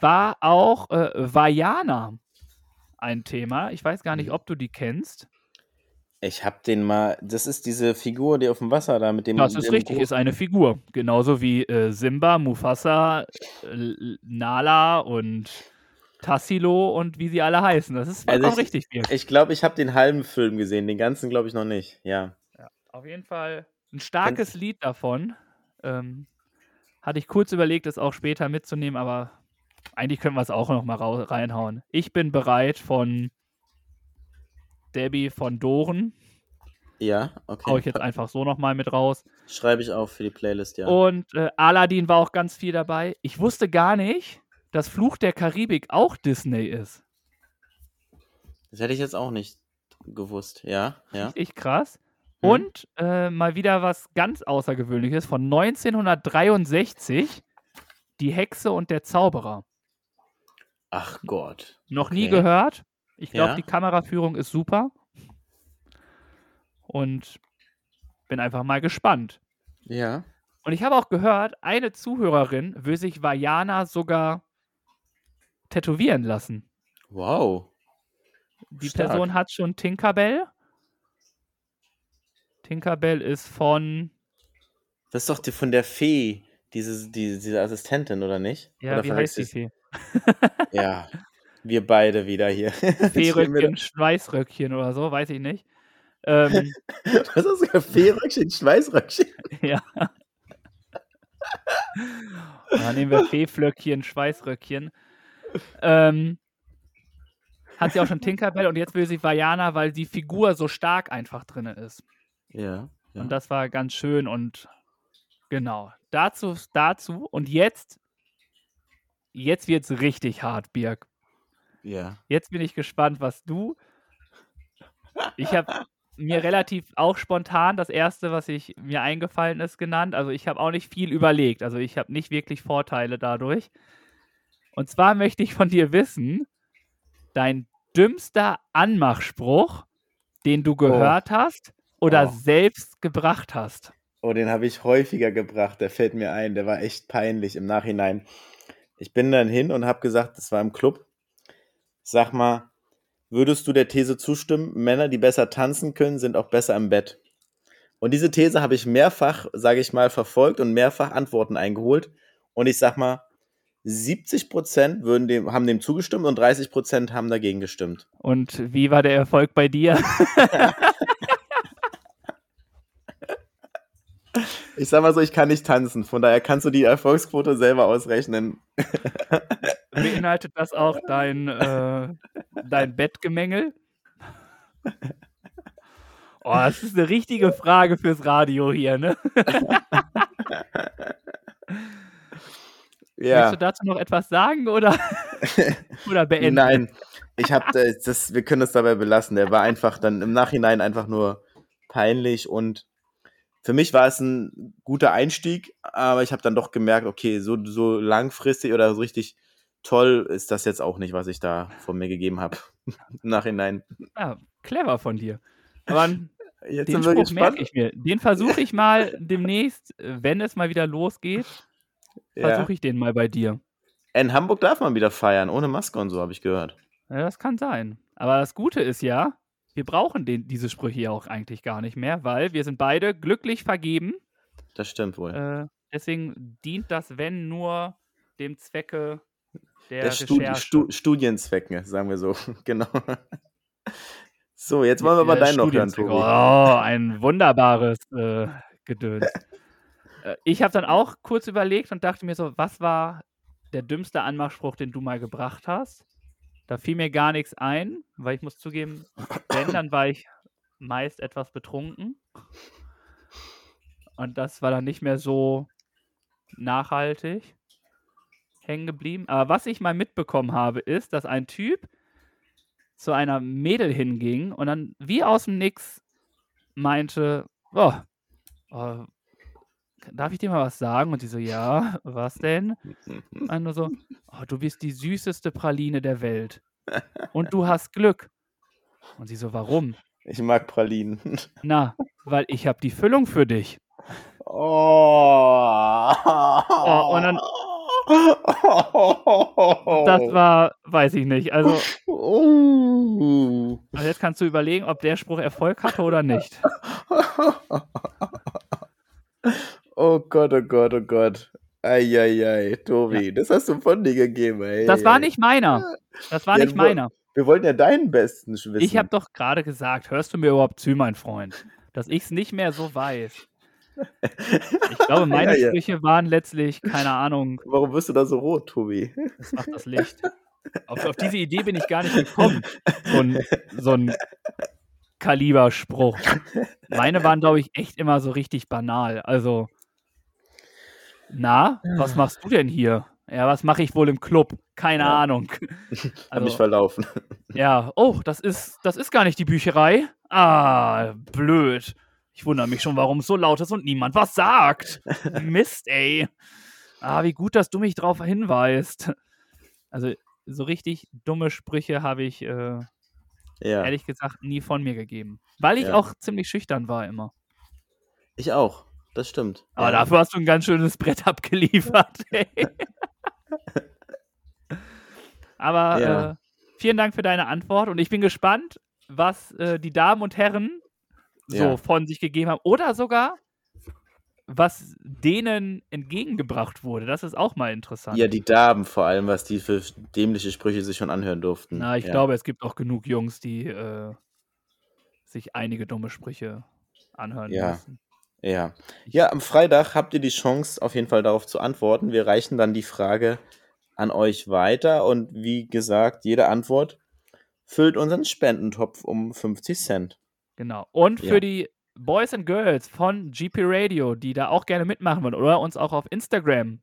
war auch äh, Vajana ein Thema. Ich weiß gar nicht, ob du die kennst. Ich hab den mal. Das ist diese Figur, die auf dem Wasser da mit dem. Das ist dem richtig, Gro- ist eine Figur. Genauso wie äh, Simba, Mufasa, äh, Nala und Tassilo und wie sie alle heißen. Das ist Also vollkommen ich- richtig, Dirk. Ich glaube, ich habe den halben Film gesehen. Den ganzen glaube ich noch nicht. Ja. Auf jeden Fall ein starkes Lied davon. Ähm, hatte ich kurz überlegt, es auch später mitzunehmen, aber eigentlich können wir es auch noch mal reinhauen. Ich bin bereit von Debbie von Doren. Ja, okay. Hau ich jetzt einfach so noch mal mit raus. Schreibe ich auf für die Playlist, ja. Und äh, Aladdin war auch ganz viel dabei. Ich wusste gar nicht, dass Fluch der Karibik auch Disney ist. Das hätte ich jetzt auch nicht gewusst. Ja, ja. Richtig krass. Mhm. Und äh, mal wieder was ganz Außergewöhnliches von 1963. Die Hexe und der Zauberer. Ach Gott. Noch nie Okay. gehört. Ich glaube, Ja. die Kameraführung ist super. Und bin einfach mal gespannt. Ja. Und ich habe auch gehört, eine Zuhörerin will sich Vajana sogar tätowieren lassen. Wow. Die Stark. Person hat schon Tinkerbell. Tinkerbell ist von, Das ist doch die, von der Fee, diese, die, diese Assistentin, oder nicht? ja, oder wie heißt die Fee? Ja. Wir beide wieder hier. Feeröckchen, Schweißröckchen oder so, weiß ich nicht. Ähm, Was ist das? Feeröckchen, Schweißröckchen. ja. Dann nehmen wir Feeflöckchen, Schweißröckchen. Ähm, hat sie auch schon Tinkerbell und jetzt will sie Vajana, weil die Figur so stark einfach drin ist. Ja. ja. Und das war ganz schön und genau. Dazu, dazu und jetzt, jetzt wird's richtig hart, Birg. Ja. Jetzt bin ich gespannt, was du. Ich habe mir relativ auch spontan das erste, was ich mir eingefallen ist, genannt. Also ich habe auch nicht viel überlegt. Also ich habe nicht wirklich Vorteile dadurch. Und zwar möchte ich von dir wissen, dein dümmster Anmachspruch, den du gehört hast oder Oh. selbst gebracht hast. Oh, den habe ich häufiger gebracht. Der fällt mir ein. Der war echt peinlich im Nachhinein. Ich bin dann hin und habe gesagt, das war im Club. Sag mal, würdest du der These zustimmen, Männer, die besser tanzen können, sind auch besser im Bett? Und diese These habe ich mehrfach, sage ich mal, verfolgt und mehrfach Antworten eingeholt. Und ich sag mal, 70 Prozent würden dem, haben dem zugestimmt und 30 Prozent haben dagegen gestimmt. Und wie war der Erfolg bei dir? Ich sag mal so, ich kann nicht tanzen. Von daher kannst du die Erfolgsquote selber ausrechnen. Beinhaltet das auch dein, äh, dein Bettgemängel? Oh, das ist eine richtige Frage fürs Radio hier, ne? Möchtest Ja. du dazu noch etwas sagen oder, oder beenden? Nein, ich habe das, wir können es dabei belassen. Der war einfach dann im Nachhinein einfach nur peinlich und für mich war es ein guter Einstieg, aber ich habe dann doch gemerkt, okay, so, so langfristig oder so richtig toll ist das jetzt auch nicht, was ich da von mir gegeben habe. Im Nachhinein. Ja, clever von dir. Aber n- Jetzt den Spruch merke ich mir. Den versuche ich mal demnächst, wenn es mal wieder losgeht, Ja. versuche ich den mal bei dir. In Hamburg darf man wieder feiern, ohne Maske und so, habe ich gehört. Ja, das kann sein. Aber das Gute ist ja, wir brauchen den, diese Sprüche ja auch eigentlich gar nicht mehr, weil wir sind beide glücklich vergeben. Das stimmt wohl. Äh, deswegen dient das, wenn nur dem Zwecke der, Der Studi Recherche. Stu Studienzwecke, sagen wir so. genau. So, jetzt wollen wir aber deinen noch hören. Tobi. Oh, ein wunderbares äh, Gedöns. Äh, ich habe dann auch kurz überlegt und dachte mir so, was war der dümmste Anmachspruch, den du mal gebracht hast? Da fiel mir gar nichts ein, weil ich muss zugeben, wenn, dann war ich meist etwas betrunken. Und das war dann nicht mehr so nachhaltig hängen geblieben. Aber was ich mal mitbekommen habe, ist, dass ein Typ zu einer Mädel hinging und dann wie aus dem Nix meinte, oh, oh, darf ich dir mal was sagen? Und die so, ja, was denn? Und nur so, oh, du bist die süßeste Praline der Welt. Und du hast Glück. Und sie so, warum? Ich mag Pralinen. Na, weil ich habe die Füllung für dich. Oh. Oh, und dann- Das war, weiß ich nicht. Also, Oh. also jetzt kannst du überlegen, ob der Spruch Erfolg hatte oder nicht. Oh Gott, oh Gott, oh Gott. Eieiei, Tobi, das hast du von dir gegeben, ey. Das war nicht meiner. Das war Ja, nicht meiner. Wir wollten ja deinen besten wissen. Ich habe doch gerade gesagt, hörst du mir überhaupt zu, mein Freund, dass ich es nicht mehr so weiß. Ich glaube, meine Ja, ja. Sprüche waren letztlich, keine Ahnung, Warum wirst du da so rot, Tobi? das macht das Licht. Auf, auf diese Idee bin ich gar nicht gekommen. So ein, so ein Kaliberspruch. Meine waren, glaube ich, echt immer so richtig banal. Also, na, was machst du denn hier? Ja, was mache ich wohl im Club? Keine Ja. Ahnung. Hab mich Also, verlaufen. ja, oh, das ist, das ist gar nicht die Bücherei. Ah, blöd. Ich wundere mich schon, warum es so laut ist und niemand was sagt. Mist, ey. Ah, wie gut, dass du mich darauf hinweist. Also, so richtig dumme Sprüche habe ich, äh, Ja, ehrlich gesagt, nie von mir gegeben. Weil ich Ja. auch ziemlich schüchtern war immer. ich auch. Das stimmt. Aber ja. dafür hast du ein ganz schönes Brett abgeliefert. Ey. Aber äh, vielen Dank für deine Antwort und ich bin gespannt, was äh, die Damen und Herren so Ja. von sich gegeben haben oder sogar was denen entgegengebracht wurde. Das ist auch mal interessant. Ja, die Damen vor allem, was die für dämliche Sprüche sich schon anhören durften. Na, ich ja. glaube, es gibt auch genug Jungs, die äh, sich einige dumme Sprüche anhören Ja. müssen. Ja. Ja, am Freitag habt ihr die Chance, auf jeden Fall darauf zu antworten. Wir reichen dann die Frage an euch weiter und wie gesagt, jede Antwort füllt unseren Spendentopf um 50 Cent. Genau. Und für Ja. die Boys and Girls von GP Radio, die da auch gerne mitmachen wollen oder uns auch auf Instagram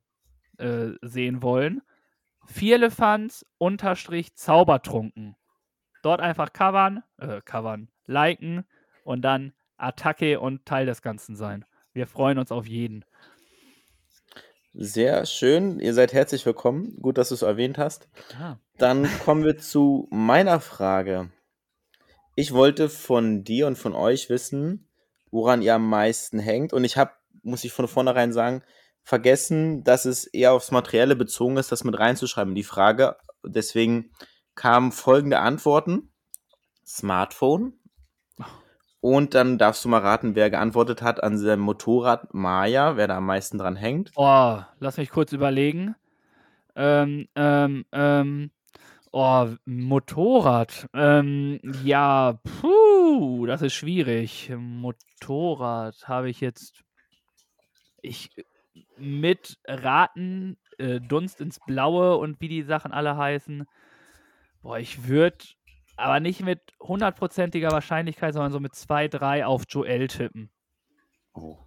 äh, sehen wollen, Vierlefanz unterstrich Zaubertrunken. Dort einfach covern, äh, covern, liken und dann Attacke und Teil des Ganzen sein. Wir freuen uns auf jeden. Sehr schön, ihr seid herzlich willkommen. Gut, dass du es erwähnt hast. Ah, Dann kommen wir zu meiner Frage. Ich wollte von dir und von euch wissen, woran ihr am meisten hängt. Und ich habe, muss ich von vornherein sagen, vergessen, dass es eher aufs Materielle bezogen ist, das mit reinzuschreiben, die Frage. Deswegen kamen folgende Antworten. Smartphone. Und dann darfst du mal raten, wer geantwortet hat an seinem Motorrad Maya, wer da am meisten dran hängt. Oh, lass mich kurz überlegen. Ähm, ähm, ähm, oh, Motorrad. Ähm, ja, puh, das ist schwierig. Motorrad habe ich jetzt. Ich mit Raten, äh, Dunst ins Blaue und wie die Sachen alle heißen. Boah, ich würde aber nicht mit hundertprozentiger Wahrscheinlichkeit, sondern so mit 2, 3 auf Joel tippen. Oh.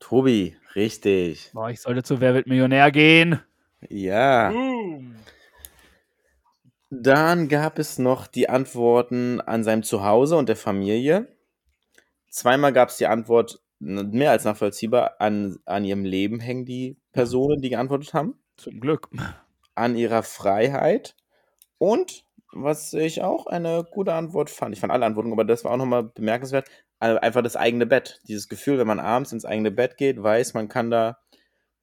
Tobi, richtig. Boah, ich sollte zu Wer wird Millionär gehen. Ja. Boom. Dann gab es noch die Antworten an seinem Zuhause und der Familie. Zweimal gab es die Antwort, mehr als nachvollziehbar, an, an ihrem Leben hängen die Personen, die geantwortet haben. Zum Glück. An ihrer Freiheit. Und, was ich auch eine gute Antwort fand, ich fand alle Antworten, aber das war auch nochmal bemerkenswert, einfach das eigene Bett. Dieses Gefühl, wenn man abends ins eigene Bett geht, weiß, man kann da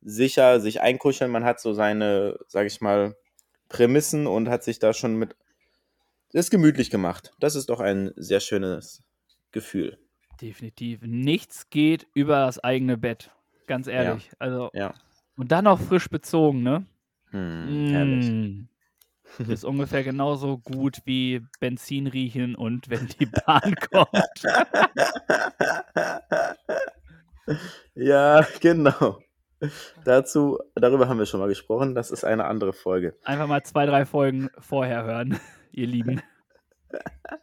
sicher sich einkuscheln, man hat so seine, sag ich mal, Prämissen und hat sich da schon mit das gemütlich gemacht. Das ist doch ein sehr schönes Gefühl. Definitiv. Nichts geht über das eigene Bett. Ganz ehrlich. Also, Ja. und dann noch frisch bezogen, ne? Hm, herrlich. Mm. Ist ungefähr genauso gut wie Benzin riechen und wenn die Bahn kommt. ja, genau. Dazu, darüber haben wir schon mal gesprochen. Das ist eine andere Folge. Einfach mal zwei, drei Folgen vorher hören, ihr Lieben.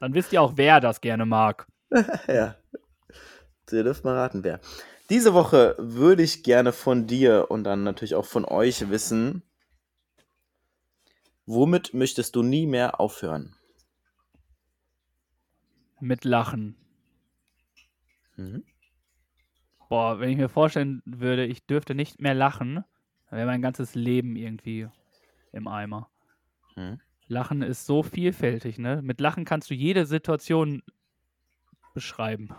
Dann wisst ihr auch, wer das gerne mag. Ja. Ihr dürft mal raten, wer. Diese Woche würde ich gerne von dir und dann natürlich auch von euch wissen, womit möchtest du nie mehr aufhören? Mit Lachen. Mhm. Boah, wenn ich mir vorstellen würde, ich dürfte nicht mehr lachen, dann wäre mein ganzes Leben irgendwie im Eimer. Hm. Lachen ist so vielfältig, ne? Mit Lachen kannst du jede Situation beschreiben.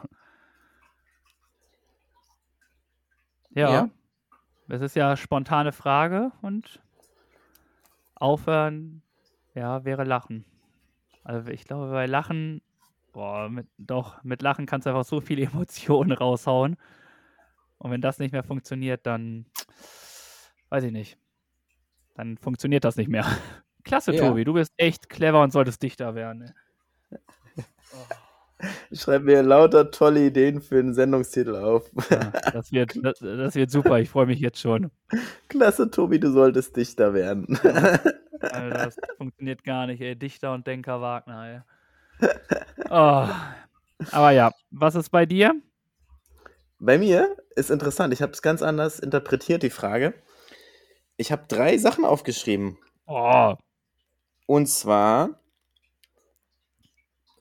Ja. Ja. Das ist ja spontane Frage und aufhören, ja, wäre Lachen. Also ich glaube, bei Lachen, boah, mit, doch, mit Lachen kannst du einfach so viele Emotionen raushauen. Und wenn das nicht mehr funktioniert, dann weiß ich nicht. Dann funktioniert das nicht mehr. Klasse, Ja. Tobi, du bist echt clever und solltest Dichter werden. ne? Ich schreibe mir lauter tolle Ideen für einen Sendungstitel auf. Ja, das, wird, das, das wird super, ich freue mich jetzt schon. Klasse, Tobi, du solltest Dichter werden. Alter, das funktioniert gar nicht, ey. Dichter und Denker Wagner, ey. Oh. Aber ja, was ist bei dir? Bei mir ist interessant, ich habe es ganz anders interpretiert, die Frage. Ich habe drei Sachen aufgeschrieben. Oh, Und zwar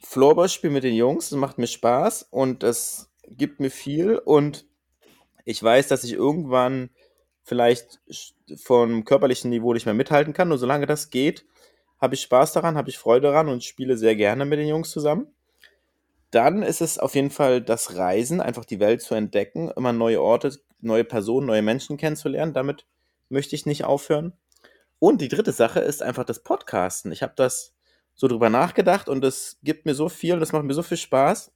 Floorball-Spiel mit den Jungs, das macht mir Spaß und das gibt mir viel und ich weiß, dass ich irgendwann vielleicht vom körperlichen Niveau nicht mehr mithalten kann, nur solange das geht, habe ich Spaß daran, habe ich Freude daran und spiele sehr gerne mit den Jungs zusammen. Dann ist es auf jeden Fall das Reisen, einfach die Welt zu entdecken, immer neue Orte, neue Personen, neue Menschen kennenzulernen. Damit möchte ich nicht aufhören. Und die dritte Sache ist einfach das Podcasten. Ich habe das so drüber nachgedacht und es gibt mir so viel, das macht mir so viel Spaß,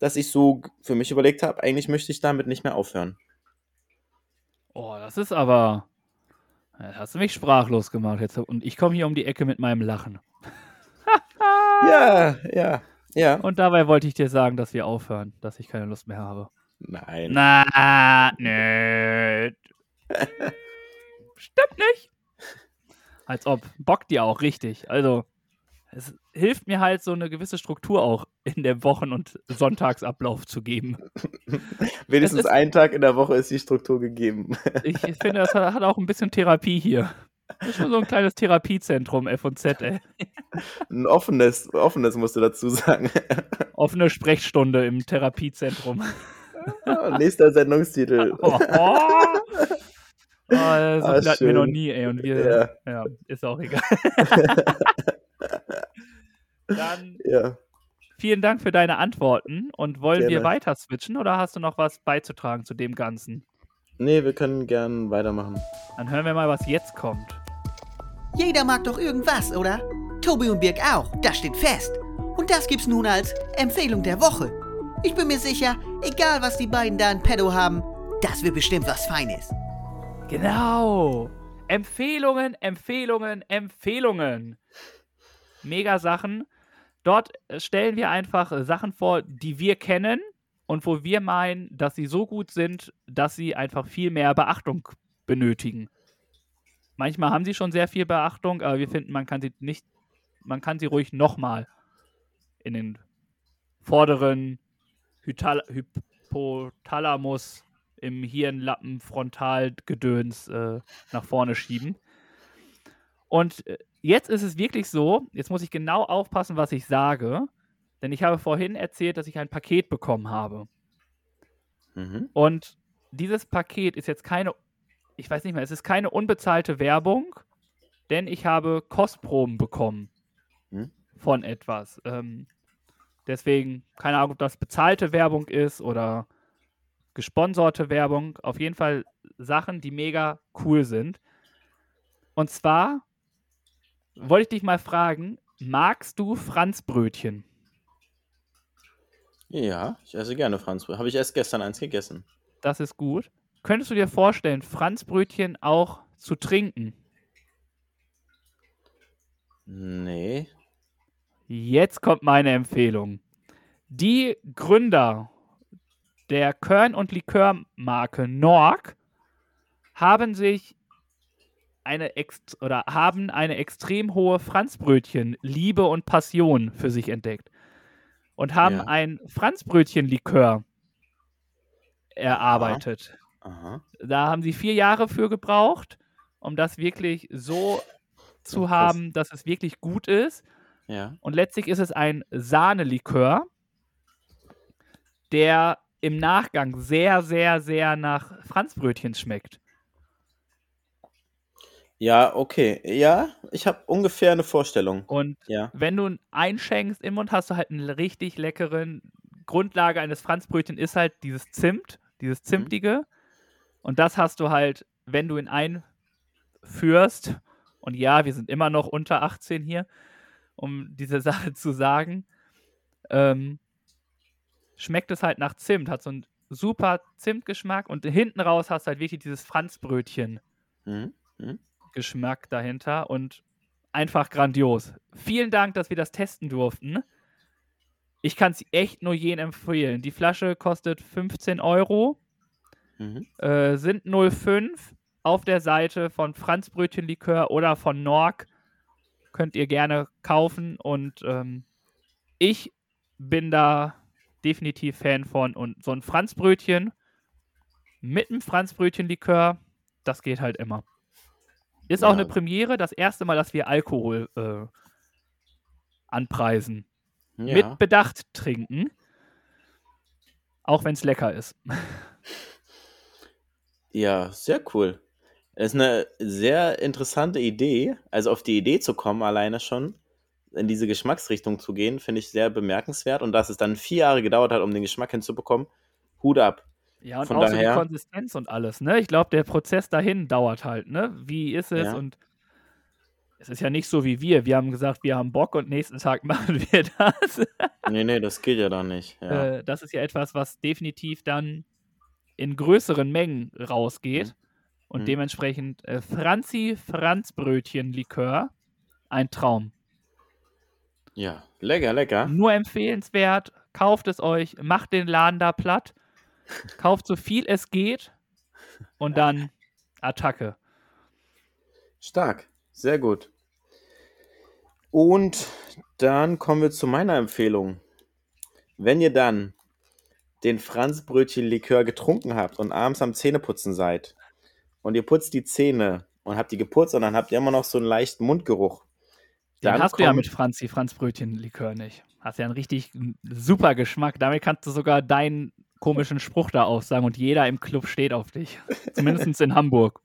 dass ich so für mich überlegt habe, eigentlich möchte ich damit nicht mehr aufhören. oh, das ist aber. Da hast du mich sprachlos gemacht jetzt. Und ich komme hier um die Ecke mit meinem Lachen. Ja, ja, ja. Und dabei wollte ich dir sagen, dass wir aufhören, dass ich keine Lust mehr habe. Nein. Na, nö. Stimmt nicht. Als ob. Bockt dir auch richtig. Also, es hilft mir halt, so eine gewisse Struktur auch in der Wochen- und Sonntagsablauf zu geben. Wenigstens ist- einen Tag in der Woche ist die Struktur gegeben. Ich finde, das hat hat auch ein bisschen Therapie hier. Das ist schon so ein kleines Therapiezentrum, F&Z, ey. Ein offenes, offenes musst du dazu sagen. Offene Sprechstunde im Therapiezentrum. Nächster Sendungstitel. Oh, oh. Oh, so Ah, hatten wir noch nie, ey. Und wir, Ja. ja, ist auch egal. Dann Ja. vielen Dank für deine Antworten. Und wollen wir Gerne. weiter switchen oder hast du noch was beizutragen zu dem Ganzen? Nee, wir können gern weitermachen. Dann hören wir mal, was jetzt kommt. Jeder mag doch irgendwas, oder? Tobi und Birg auch, das steht fest. Und das gibt's nun als Empfehlung der Woche. Ich bin mir sicher, egal was die beiden da in Pedo haben, das wird bestimmt was Feines. Genau. Empfehlungen, Empfehlungen, Empfehlungen. Mega Sachen. Dort stellen wir einfach Sachen vor, die wir kennen und wo wir meinen, dass sie so gut sind, dass sie einfach viel mehr Beachtung benötigen. Manchmal haben sie schon sehr viel Beachtung, aber wir finden, man kann sie nicht, man kann sie ruhig nochmal in den vorderen Hytal Hypothalamus im Hirnlappen Frontalgedöns äh, nach vorne schieben. Und äh, jetzt ist es wirklich so, jetzt muss ich genau aufpassen, was ich sage, denn ich habe vorhin erzählt, dass ich ein Paket bekommen habe. Mhm. Und dieses Paket ist jetzt keine, ich weiß nicht mehr, es ist keine unbezahlte Werbung, denn ich habe Kostproben bekommen Hm? von etwas. Ähm, deswegen, keine Ahnung, ob das bezahlte Werbung ist oder gesponserte Werbung. Auf jeden Fall Sachen, die mega cool sind. Und zwar wollte ich dich mal fragen, magst du Franzbrötchen? Ja, ich esse gerne Franzbrötchen. Habe ich erst gestern eins gegessen. Das ist gut. Könntest du dir vorstellen, Franzbrötchen auch zu trinken? Nee. Jetzt kommt meine Empfehlung. Die Gründer der Kern- und Likörmarke Nork haben sich eine oder haben eine extrem hohe Franzbrötchen Liebe und Passion für sich entdeckt und haben Ja. ein Franzbrötchen-Likör erarbeitet. Aha. Da haben sie vier Jahre für gebraucht, um das wirklich so zu Krass. haben, dass es wirklich gut ist. Ja. Und letztlich ist es ein Sahnelikör, der im Nachgang sehr, sehr, sehr nach Franzbrötchen schmeckt. Ja, okay. Ja, ich habe ungefähr eine Vorstellung. Und Ja. wenn du ihn einschenkst im Mund, hast du halt einen richtig leckeren. Grundlage eines Franzbrötchen ist halt dieses Zimt, dieses Zimtige. Und das hast du halt, wenn du ihn einführst. Und ja, wir sind immer noch unter 18 hier, um diese Sache zu sagen. Ähm, schmeckt es halt nach Zimt, hat so einen super Zimtgeschmack und hinten raus hast du halt wirklich dieses Franzbrötchen. Mhm. Mhm. Geschmack dahinter und einfach grandios. Vielen Dank, dass wir das testen durften. Ich kann es echt nur jedem empfehlen. Die Flasche kostet 15 Euro, Mhm. äh, sind 05 auf der Seite von Franzbrötchenlikör oder von Nork. Könnt ihr gerne kaufen und ähm, ich bin da definitiv Fan von. Und so ein Franzbrötchen mit einem Franzbrötchenlikör, das geht halt immer. Ist auch Ja. eine Premiere, das erste Mal, dass wir Alkohol äh, anpreisen. Ja. Mit Bedacht trinken. Auch wenn es lecker ist. Ja, sehr cool. Es ist eine sehr interessante Idee. Also auf die Idee zu kommen, alleine schon in diese Geschmacksrichtung zu gehen, finde ich sehr bemerkenswert. Und dass es dann vier Jahre gedauert hat, um den Geschmack hinzubekommen, Hut ab. Ja, und Von auch so daher- die Konsistenz und alles, ne? Ich glaube, der Prozess dahin dauert halt, ne? Wie ist es? Ja. Und es ist ja nicht so wie wir. Wir haben gesagt, wir haben Bock und nächsten Tag machen wir das. Nee, nee, das geht ja dann nicht. Ja. Äh, das ist ja etwas, was definitiv dann in größeren Mengen rausgeht. Mhm. Und Mhm. dementsprechend äh, Franzi Franzbrötchen-Likör, ein Traum. ja, lecker, lecker. Nur empfehlenswert, kauft es euch, macht den Laden da platt, kauft so viel es geht und dann Attacke. Stark, sehr gut. Und dann kommen wir zu meiner Empfehlung. Wenn ihr dann den Franzbrötchen-Likör getrunken habt und abends am Zähneputzen seid und ihr putzt die Zähne und habt die geputzt und dann habt ihr immer noch so einen leichten Mundgeruch. Den Dann hast du ja mit Franzi Franzbrötchen-Likör nicht. Hast ja einen richtig super Geschmack. Damit kannst du sogar deinen komischen Spruch da aussagen und jeder im Club steht auf dich. Zumindest in Hamburg.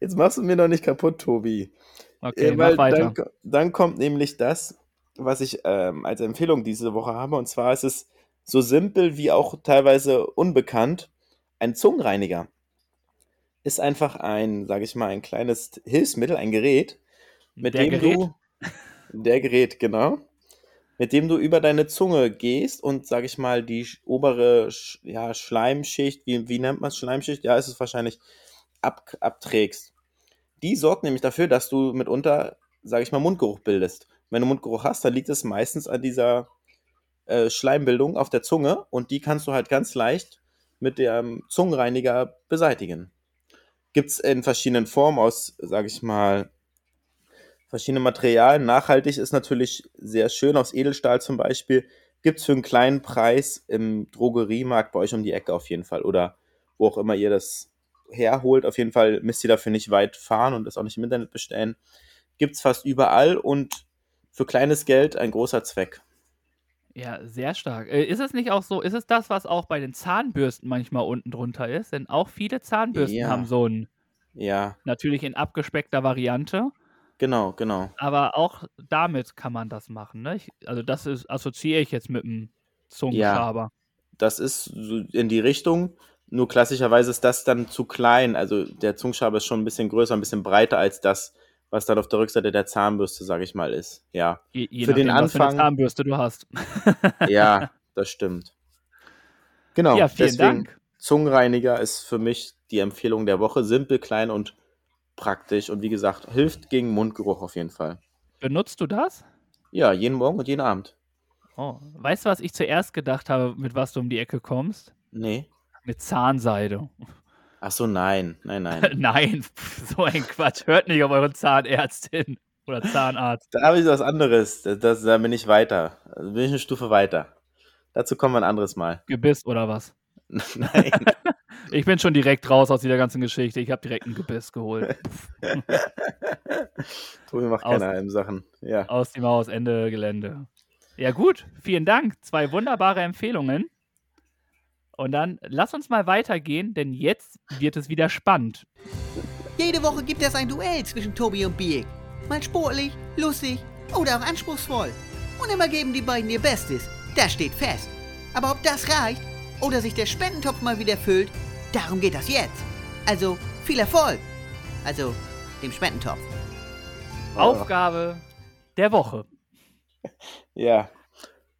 Jetzt machst du mir doch nicht kaputt, Tobi. Okay, Äh, weil mach weiter. Dann, dann kommt nämlich das, was ich ähm, als Empfehlung diese Woche habe. Und zwar ist es so simpel wie auch teilweise unbekannt. Ein Zungenreiniger ist einfach ein, sage ich mal, ein kleines Hilfsmittel, ein Gerät, mit Der dem Gerät? du der Gerät genau, mit dem du über deine Zunge gehst und sage ich mal die obere ja, Schleimschicht, wie, wie nennt man es Schleimschicht? Ja, ist es wahrscheinlich ab, abträgst. Die sorgt nämlich dafür, dass du mitunter, sage ich mal, Mundgeruch bildest. Wenn du Mundgeruch hast, dann liegt es meistens an dieser äh, Schleimbildung auf der Zunge und die kannst du halt ganz leicht mit dem Zungenreiniger beseitigen. Gibt es in verschiedenen Formen aus, sage ich mal, verschiedene Materialien. Nachhaltig ist natürlich sehr schön, aus Edelstahl zum Beispiel. Gibt es für einen kleinen Preis im Drogeriemarkt bei euch um die Ecke auf jeden Fall. Oder wo auch immer ihr das herholt. Auf jeden Fall müsst ihr dafür nicht weit fahren und das auch nicht im Internet bestellen. Gibt es fast überall und für kleines Geld ein großer Zweck. Ja, sehr stark. Äh, ist es nicht auch so, ist es das, was auch bei den Zahnbürsten manchmal unten drunter ist? Denn auch viele Zahnbürsten Ja. haben so ein, Ja, natürlich in abgespeckter Variante, genau, genau. aber auch damit kann man das machen. Ne? Ich, also das ist, assoziiere ich jetzt mit dem Zungenschaber. Das ist so in die Richtung. Nur klassischerweise ist das dann zu klein. Also der Zungenschaber ist schon ein bisschen größer, ein bisschen breiter als das, was dann auf der Rückseite der Zahnbürste, sage ich mal, ist. Ja, Je, je Für den nachdem, was für eine Anfang- Zahnbürste du hast. ja, das stimmt. Genau, ja, vielen deswegen Dank. Zungenreiniger ist für mich die Empfehlung der Woche. Simpel, klein und praktisch. Und wie gesagt, hilft gegen Mundgeruch auf jeden Fall. Benutzt du das? Ja, jeden Morgen und jeden Abend. Oh. Weißt du, was ich zuerst gedacht habe, mit was du um die Ecke kommst? Nee. Mit Zahnseide. Ach so, nein, nein, nein. Nein, so ein Quatsch. Hört nicht auf eure Zahnärztin oder Zahnarzt. Da habe ich was anderes. Das, das, da bin ich weiter. Da bin ich eine Stufe weiter. Dazu kommen wir ein anderes Mal. Gebiss oder was? Nein. Ich bin schon direkt raus aus dieser ganzen Geschichte. Ich habe direkt ein Gebiss geholt. Tobi macht Aus- keine Sachen. Ja. Aus dem Haus, Ende Gelände. Ja, gut. Vielen Dank. Zwei wunderbare Empfehlungen. Und dann lass uns mal weitergehen, denn jetzt wird es wieder spannend. Jede Woche gibt es ein Duell zwischen Tobi und Biek. Mal sportlich, lustig oder auch anspruchsvoll. Und immer geben die beiden ihr Bestes. Das steht fest. Aber ob das reicht oder sich der Spendentopf mal wieder füllt, darum geht das jetzt. Also viel Erfolg. Also dem Spendentopf. Aufgabe der Woche. Ja.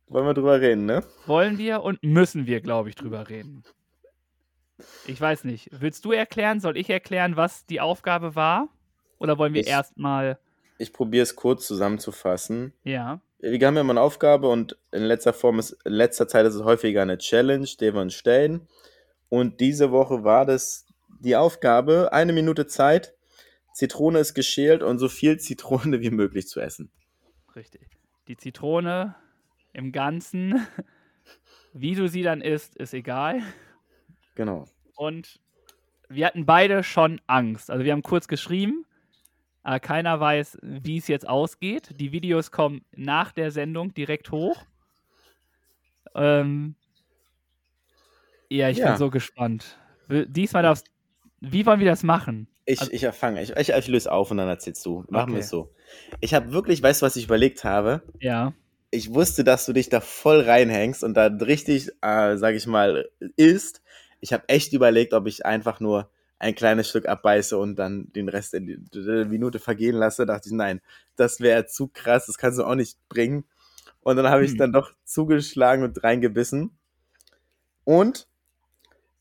Wollen wir drüber reden, ne? Wollen wir und müssen wir, glaube ich, drüber reden. Ich weiß nicht. Willst du erklären? Soll ich erklären, was die Aufgabe war? Oder wollen wir Ich- erstmal. Ich probiere es kurz zusammenzufassen. Ja. Wir haben ja immer eine Aufgabe und in letzter Form ist, in letzter Zeit ist es häufiger eine Challenge, die wir uns stellen. Und diese Woche war das die Aufgabe, eine Minute Zeit, Zitrone ist geschält und so viel Zitrone wie möglich zu essen. Richtig. Die Zitrone im Ganzen, wie du sie dann isst, ist egal. Genau. Und wir hatten beide schon Angst. Also wir haben kurz geschrieben, aber keiner weiß, wie es jetzt ausgeht. Die Videos kommen nach der Sendung direkt hoch. Ähm, ja, ich Ja. bin so gespannt. Diesmal darfst Wie wollen wir das machen? Ich, Also- ich erfange, ich, ich, ich löse auf und dann erzählst du. Machen wir Okay. es so. Ich habe wirklich, weißt du, was ich überlegt habe? Ja. Ich wusste, dass du dich da voll reinhängst und da richtig, äh, sag ich mal, isst. Ich habe echt überlegt, ob ich einfach nur ein kleines Stück abbeiße und dann den Rest in die, Minute vergehen lasse. Da dachte ich, nein, das wäre zu krass, das kannst du auch nicht bringen. Und dann habe ich Hm. dann doch zugeschlagen und reingebissen. Und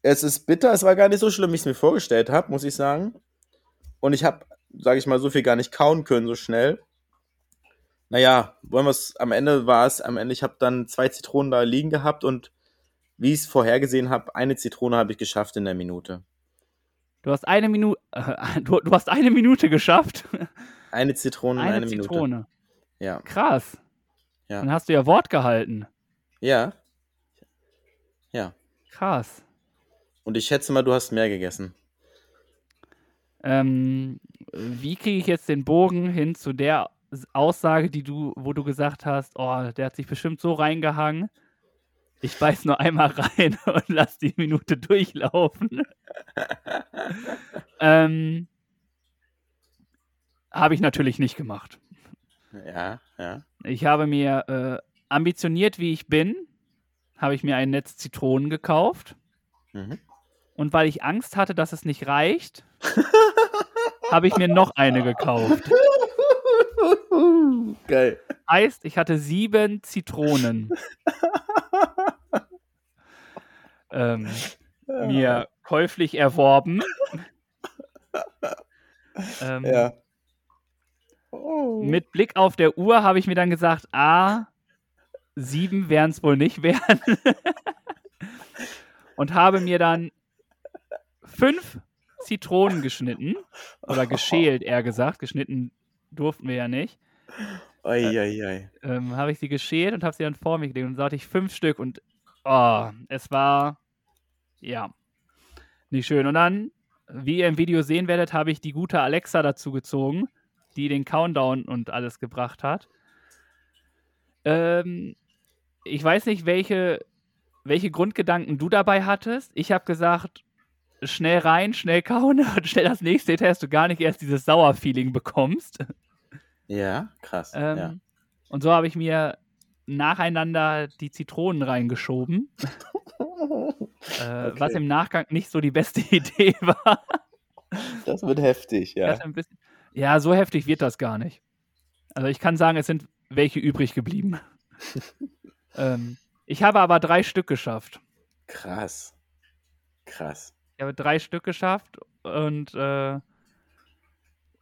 es ist bitter, es war gar nicht so schlimm, wie ich es mir vorgestellt habe, muss ich sagen. Und ich habe, sage ich mal, so viel gar nicht kauen können so schnell. Naja, wollen wir es, am Ende war es, am Ende, ich habe dann zwei Zitronen da liegen gehabt und wie ich es vorhergesehen habe, eine Zitrone habe ich geschafft in der Minute. Du hast eine Minute. Äh, du, du hast eine Minute geschafft. Eine Zitrone in eine eine Minute. Zitrone. Ja. Krass. Ja. Dann hast du ja Wort gehalten. Ja. Ja. Krass. Und ich schätze mal, du hast mehr gegessen. Ähm, wie kriege ich jetzt den Bogen hin zu der Aussage, die du, wo du gesagt hast, oh, der hat sich bestimmt so reingehangen. Ich beiß nur einmal rein und lass die Minute durchlaufen. ähm, habe ich natürlich nicht gemacht. Ja, ja. Ich habe mir, äh, ambitioniert wie ich bin, habe ich mir ein Netz Zitronen gekauft. Mhm. Und weil ich Angst hatte, dass es nicht reicht, habe ich mir noch eine gekauft. Geil. Heißt, ich hatte sieben Zitronen ähm, mir käuflich erworben. ähm, Ja. Oh. Mit Blick auf der Uhr habe ich mir dann gesagt, ah, sieben werden es wohl nicht werden. Und habe mir dann fünf Zitronen geschnitten. Oder geschält, eher gesagt. Geschnitten durften wir ja nicht. Oi, oi. Ähm, habe ich sie geschält und habe sie dann vor mir gelegt. Und da hatte ich fünf Stück. Und oh, es war, ja, nicht schön. Und dann, wie ihr im Video sehen werdet, habe ich die gute Alexa dazu gezogen, die den Countdown und alles gebracht hat. Ähm, ich weiß nicht, welche, welche Grundgedanken du dabei hattest. Ich habe gesagt, schnell rein, schnell kauen und schnell das nächste, dass du gar nicht erst dieses Sauerfeeling bekommst. Ja, krass. Ähm, ja. Und so habe ich mir nacheinander die Zitronen reingeschoben, äh, was Okay. im Nachgang nicht so die beste Idee war. Das wird heftig, ja. Bisschen, ja, so heftig wird das gar nicht. Also ich kann sagen, es sind welche übrig geblieben. ähm, ich habe aber drei Stück geschafft. Krass. Krass. Ich habe drei Stück geschafft und äh,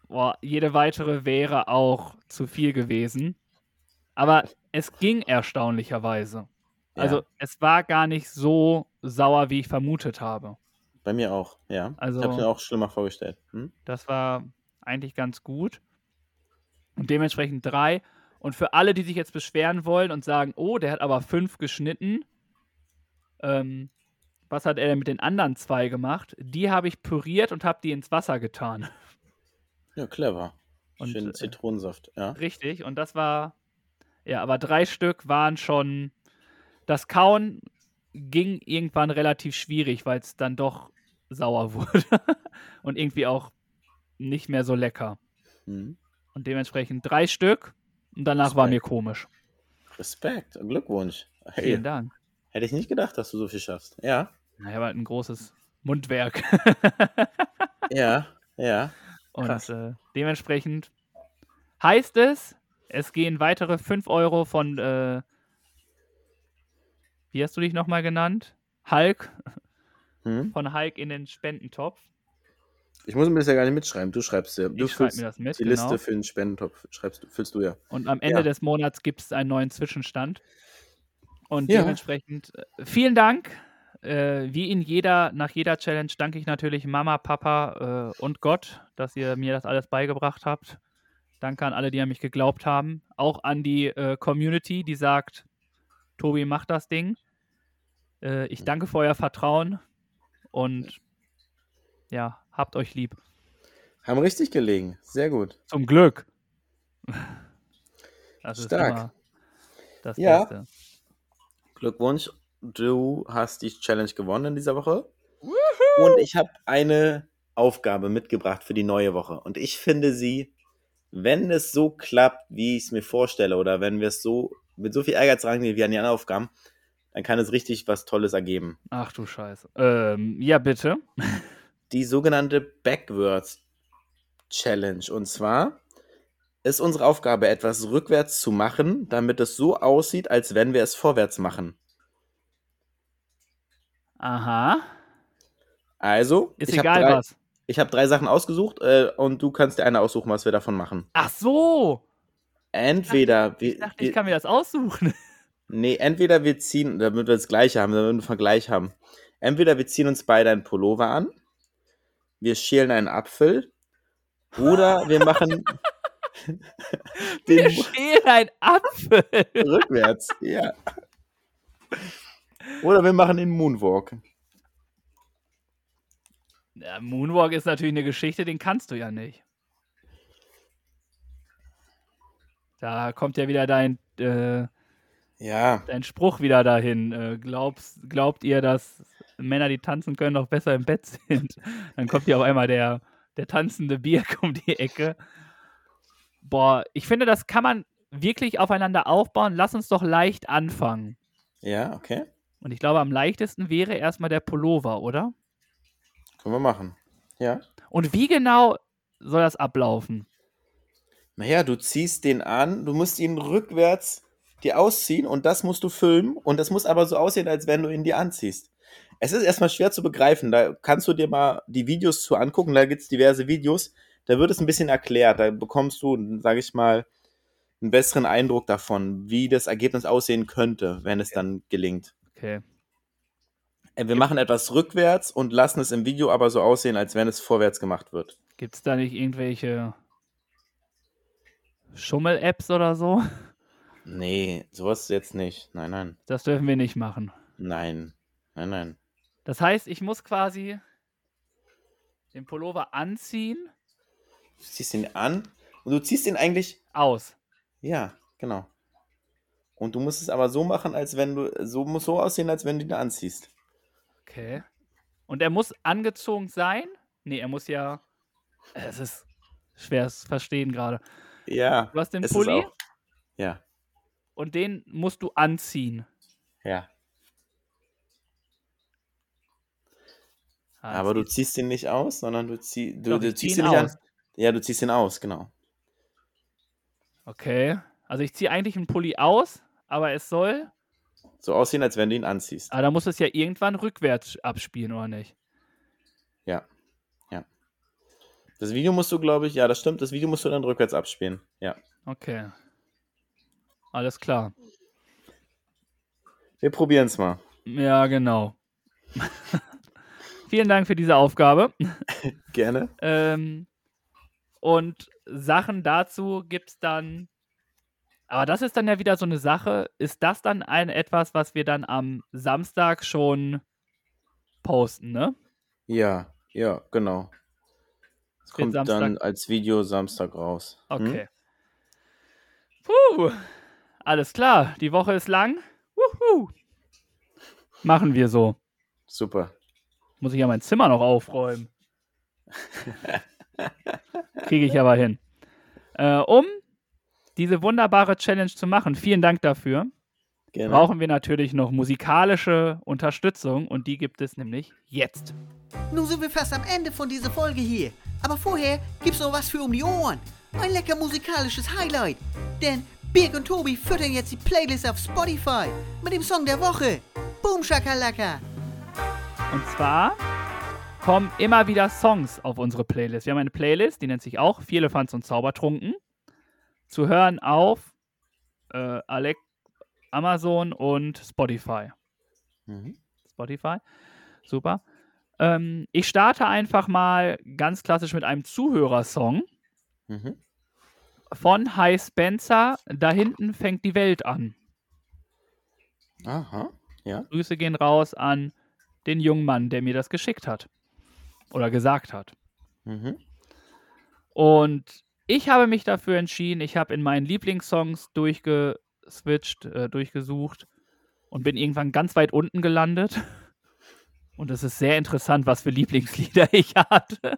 boah, jede weitere wäre auch zu viel gewesen. Aber es ging erstaunlicherweise. Also Ja. es war gar nicht so sauer, wie ich vermutet habe. Bei mir auch, ja. Also- ich habe mir auch schlimmer vorgestellt. Hm? Das war eigentlich ganz gut. Und dementsprechend drei. Und für alle, die sich jetzt beschweren wollen und sagen, oh, der hat aber fünf geschnitten, ähm, was hat er denn mit den anderen zwei gemacht? Die habe ich püriert und habe die ins Wasser getan. Ja, clever. Und, Schön äh, Zitronensaft, ja. Richtig, und das war, ja, aber drei Stück waren schon, das Kauen ging irgendwann relativ schwierig, weil es dann doch sauer wurde und irgendwie auch nicht mehr so lecker. Hm. Und dementsprechend drei Stück und danach war mir komisch. Respekt und Glückwunsch. Hey, Vielen Dank. hätte ich nicht gedacht, dass du so viel schaffst. Ja, Na, Ich habe halt ein großes Mundwerk. ja, ja. Und Krass. äh, dementsprechend heißt es, es gehen weitere 5 Euro von, äh, wie hast du dich nochmal genannt? Hulk, Hm? von Hulk in den Spendentopf. Ich muss mir das ja gar nicht mitschreiben. Du schreibst ja. Du Ich füllst mir das mit, die genau. Liste für den Spendentopf. Schreibst, du- füllst du ja. Und am Ende Ja. des Monats gibt es einen neuen Zwischenstand. Und Ja. dementsprechend äh, vielen Dank. Äh, wie in jeder, nach jeder Challenge danke ich natürlich Mama, Papa äh, und Gott, dass ihr mir das alles beigebracht habt. Danke an alle, die an mich geglaubt haben. Auch an die äh, Community, die sagt, Tobi, mach das Ding. Äh, ich danke für euer Vertrauen und ja, habt euch lieb. Haben richtig gelegen. Sehr gut. Zum Glück. Das ist Stark. immer das Ja. Beste. Glückwunsch. Du hast die Challenge gewonnen in dieser Woche. Und ich habe eine Aufgabe mitgebracht für die neue Woche. Und ich finde sie, wenn es so klappt, wie ich es mir vorstelle, oder wenn wir es so mit so viel Ehrgeiz rangehen wie an die anderen Aufgaben, dann kann es richtig was Tolles ergeben. Ach du Scheiße. Ähm, ja, bitte. die sogenannte Backwards Challenge. Und zwar ist unsere Aufgabe, etwas rückwärts zu machen, damit es so aussieht, als wenn wir es vorwärts machen. Aha. Also, Ist ich habe egal drei, was. ich hab drei Sachen ausgesucht äh, und du kannst dir eine aussuchen, was wir davon machen. Ach so. Entweder Ich wir, dachte, ich kann mir das aussuchen. nee, entweder wir ziehen, damit wir das gleiche haben, damit wir einen Vergleich haben. Entweder wir ziehen uns beide einen Pullover an, wir schälen einen Apfel oder wir machen Wir den, schälen ein Apfel. Rückwärts, ja. Oder wir machen den Moonwalk. Ja, Moonwalk ist natürlich eine Geschichte, den kannst du ja nicht. Da kommt ja wieder dein, äh, Ja, dein Spruch wieder dahin. Äh, glaubst, glaubt ihr, dass Männer, die tanzen können, noch besser im Bett sind? Dann kommt ja auf einmal der, der tanzende Birk um die Ecke. Boah, ich finde, das kann man wirklich aufeinander aufbauen. Lass uns doch leicht anfangen. ja, okay. Und ich glaube, am leichtesten wäre erstmal der Pullover, oder? Können wir machen. Ja. Und wie genau soll das ablaufen? Naja, du ziehst den an, du musst ihn rückwärts dir ausziehen und das musst du filmen und das muss aber so aussehen, als wenn du ihn dir anziehst. Es ist erstmal schwer zu begreifen, da kannst du dir mal die Videos zu angucken, da gibt es diverse Videos, da wird es ein bisschen erklärt, da bekommst du, sage ich mal, einen besseren Eindruck davon, wie das Ergebnis aussehen könnte, wenn es dann gelingt. Okay. Äh, Wir machen etwas rückwärts und lassen es im Video aber so aussehen, als wenn es vorwärts gemacht wird. Gibt es da nicht irgendwelche Schummel-Apps oder so? Nee, sowas jetzt nicht. Nein, nein. Das dürfen wir nicht machen. Nein. Nein, nein. Das heißt, ich muss quasi den Pullover anziehen, Du ziehst ihn an und du ziehst ihn eigentlich. aus. Ja, genau. Und du musst es aber so machen, als wenn du. So muss so aussehen, als wenn du ihn anziehst. Okay. Und er muss angezogen sein? Nee, er muss ja. Es ist schwer zu verstehen gerade. Ja. Du hast den Pulli Ja. und den musst du anziehen. Ja. Ah, Aber du ziehst ihn nicht aus, sondern du, zieh, du, Doch, du ziehst ihn ihn nicht aus. an. Ja, du ziehst ihn aus, genau. Okay. Also ich ziehe eigentlich einen Pulli aus, aber es soll. So aussehen, als wenn du ihn anziehst. Aber da muss es ja irgendwann rückwärts abspielen, oder nicht? Ja. Ja. Das Video musst du, glaube ich, ja, das stimmt, das Video musst du dann rückwärts abspielen. Ja. Okay. Alles klar. Wir probieren es mal. Ja, genau. Vielen Dank für diese Aufgabe. Gerne. Ähm, und Sachen dazu gibt es dann. Aber das ist dann ja wieder so eine Sache. Ist das dann ein etwas, was wir dann am Samstag schon posten, ne? Ja, ja, genau. Kommt dann Samstag- als Video Samstag raus. Hm? Okay. Puh. Alles klar. Die Woche ist lang. Wuhu. Machen wir so. Super. Muss ich ja mein Zimmer noch aufräumen. Kriege ich aber hin. Äh, um diese wunderbare Challenge zu machen, vielen Dank dafür, Gerne. brauchen wir natürlich noch musikalische Unterstützung und die gibt es nämlich jetzt. Nun sind wir fast am Ende von dieser Folge hier. Aber vorher gibt's noch was für um die Ohren. Ein lecker musikalisches Highlight. Denn Birg und Tobi füttern jetzt die Playlist auf Spotify mit dem Song der Woche. Boom Shakalaka. Und zwar kommen immer wieder Songs auf unsere Playlist. Wir haben eine Playlist, die nennt sich auch Vier Elefants und Zaubertrunken. Zu hören auf äh, Alex, Amazon und Spotify. Mhm. Spotify. Super. Ähm, ich starte einfach mal ganz klassisch mit einem Zuhörersong Mhm. von High Spencer. Da hinten fängt die Welt an. Aha. Ja. Grüße gehen raus an den jungen Mann, der mir das geschickt hat. Oder gesagt hat. Mhm. Und ich habe mich dafür entschieden, ich habe in meinen Lieblingssongs durchgeswitcht, äh, durchgesucht und bin irgendwann ganz weit unten gelandet. Und es ist sehr interessant, was für Lieblingslieder ich hatte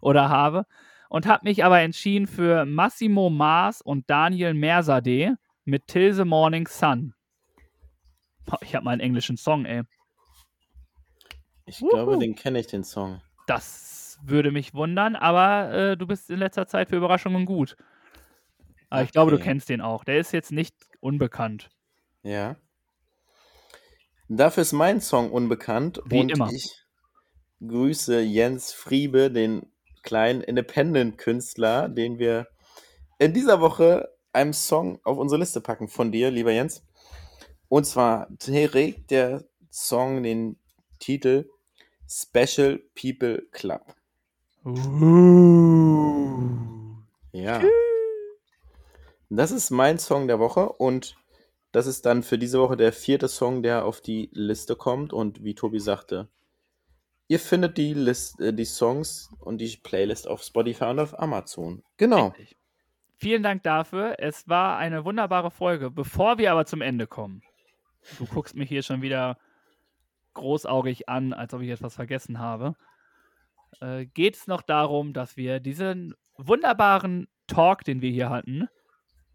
oder habe. Und habe mich aber entschieden für Massimo Mars und Daniel Merzadeh mit Till the Morning Sun. Boah, Ich habe mal einen englischen Song, ey. Ich glaube, Wuhu. den kenne ich, den Song. Das würde mich wundern, aber äh, du bist in letzter Zeit für Überraschungen gut. Aber ich glaube, du Okay. kennst den auch. Der ist jetzt nicht unbekannt. Ja. Dafür ist mein Song unbekannt Wie und immer. ich grüße Jens Friebe, den kleinen Independent-Künstler, den wir in dieser Woche einen Song auf unsere Liste packen von dir, lieber Jens. Und zwar trägt der Song den Titel Special People Club. Ja. Das ist mein Song der Woche und das ist dann für diese Woche der vierte Song, der auf die Liste kommt. Und wie Tobi sagte, ihr findet die, List, äh, die Songs und die Playlist auf Spotify und auf Amazon. Genau. Richtig. Vielen Dank dafür. Es war eine wunderbare Folge. Bevor wir aber zum Ende kommen, du guckst mich hier schon wieder großaugig an, als ob ich etwas vergessen habe, äh, geht es noch darum, dass wir diesen wunderbaren Talk, den wir hier hatten,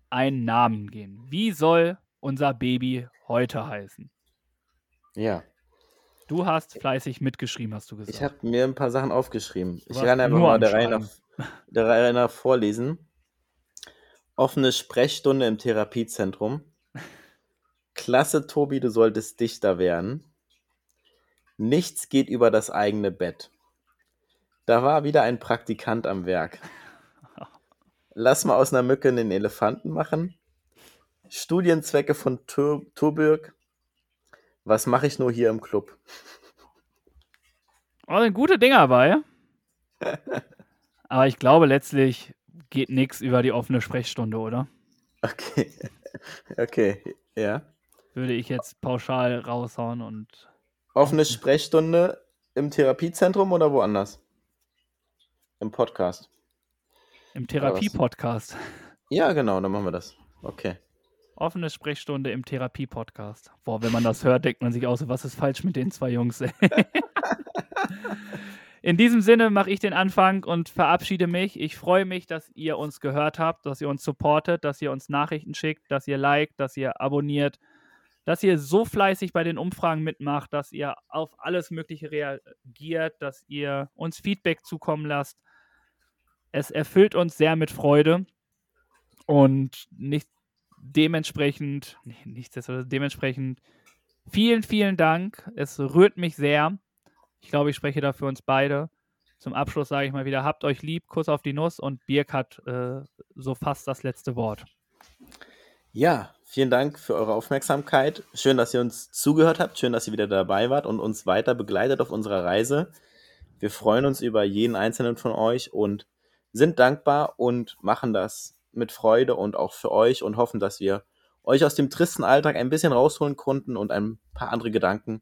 einen Namen geben. Wie soll unser Baby heute heißen? Ja. Du hast fleißig mitgeschrieben, hast du gesagt. Ich habe mir ein paar Sachen aufgeschrieben. Ich warst kann einfach mal der Reihe, nach, der Reihe nach vorlesen. Offene Sprechstunde im Therapiezentrum. Klasse, Tobi, du solltest Dichter werden. Nichts geht über das eigene Bett. Da war wieder ein Praktikant am Werk. Lass mal aus einer Mücke einen Elefanten machen. Studienzwecke von Tur Turbürg. Was mache ich nur hier im Club? Oh, sind gute Dinger bei. Aber ich glaube, letztlich geht nichts über die offene Sprechstunde, oder? Okay. Okay, ja. Würde ich jetzt pauschal raushauen und Offene Sprechstunde im Therapiezentrum oder woanders? Im Podcast. im Therapie-Podcast. Ja, genau, dann machen wir das. Okay. Offene Sprechstunde im Therapie-Podcast. Boah, wenn man das hört, denkt man sich auch so, was ist falsch mit den zwei Jungs? In diesem Sinne mache ich den Anfang und verabschiede mich. Ich freue mich, dass ihr uns gehört habt, dass ihr uns supportet, dass ihr uns Nachrichten schickt, dass ihr liked, dass ihr abonniert, dass ihr so fleißig bei den Umfragen mitmacht, dass ihr auf alles Mögliche reagiert, dass ihr uns Feedback zukommen lasst. Es erfüllt uns sehr mit Freude und nicht dementsprechend, nee, nichtsdestotrotz, dementsprechend vielen, vielen Dank. Es rührt mich sehr. Ich glaube, ich spreche da für uns beide. Zum Abschluss sage ich mal wieder, habt euch lieb, Kuss auf die Nuss und Birk hat äh, so fast das letzte Wort. Ja, vielen Dank für eure Aufmerksamkeit. Schön, dass ihr uns zugehört habt. Schön, dass ihr wieder dabei wart und uns weiter begleitet auf unserer Reise. Wir freuen uns über jeden einzelnen von euch und sind dankbar und machen das mit Freude und auch für euch und hoffen, dass wir euch aus dem tristen Alltag ein bisschen rausholen konnten und ein paar andere Gedanken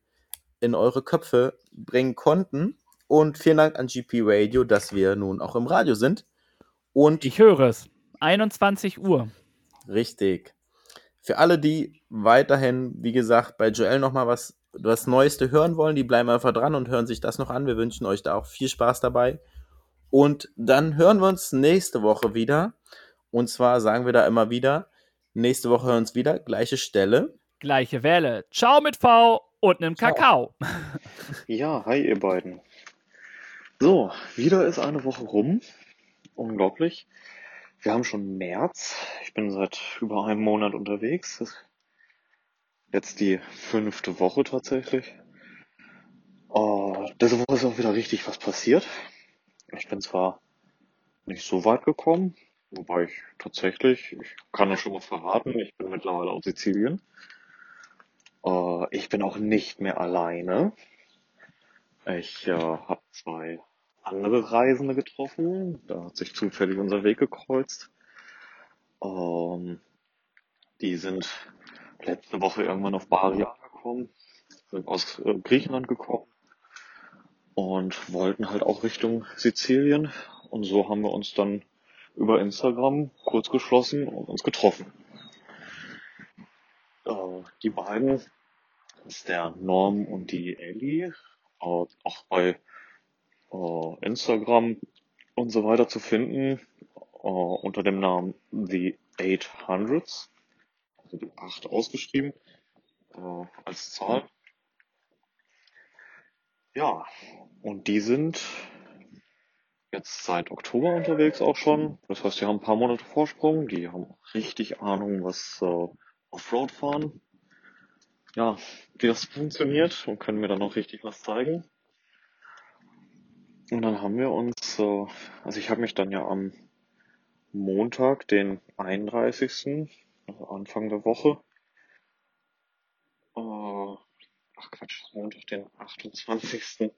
in eure Köpfe bringen konnten. Und vielen Dank an GP Radio, dass wir nun auch im Radio sind. Und Ich höre es. 21 Uhr. Richtig. für alle, die weiterhin, wie gesagt, bei Joel nochmal was, das Neueste hören wollen, die bleiben einfach dran und hören sich das noch an. Wir wünschen euch da auch viel Spaß dabei. Und dann hören wir uns nächste Woche wieder. Und zwar sagen wir da immer wieder, nächste Woche hören wir uns wieder, gleiche Stelle. Gleiche Welle. Ciao mit V und einem Ciao. Kakao. Ja, hi ihr beiden. So, wieder ist eine Woche rum. Unglaublich. Wir haben schon März. Ich bin seit über einem Monat unterwegs. Das ist Jetzt die fünfte Woche tatsächlich. Uh, diese Woche ist auch wieder richtig was passiert. Ich bin zwar nicht so weit gekommen, wobei ich tatsächlich, ich kann das schon mal verraten, ich bin mittlerweile auf Sizilien. Uh, ich bin auch nicht mehr alleine. Ich äh, habe zwei andere Reisende getroffen. Da hat sich zufällig unser Weg gekreuzt. Ähm, die sind letzte Woche irgendwann auf Bari angekommen, sind aus äh, Griechenland gekommen und wollten halt auch Richtung Sizilien. Und so haben wir uns dann über Instagram kurz geschlossen und uns getroffen. Äh, die beiden, das ist der Norm und die Ellie, äh, auch bei äh, Instagram und so weiter zu finden äh, unter dem Namen The 800s, also die 8 ausgeschrieben äh, als Zahl. Ja, und die sind jetzt seit Oktober unterwegs auch schon. Das heißt, die haben ein paar Monate Vorsprung, die haben richtig Ahnung, was äh, Offroad fahren. Ja, wie das funktioniert und können mir dann auch richtig was zeigen. Und dann haben wir uns, äh, also ich habe mich dann ja am Montag, den 31., also Anfang der Woche, äh, ach Quatsch, Montag, den 28.,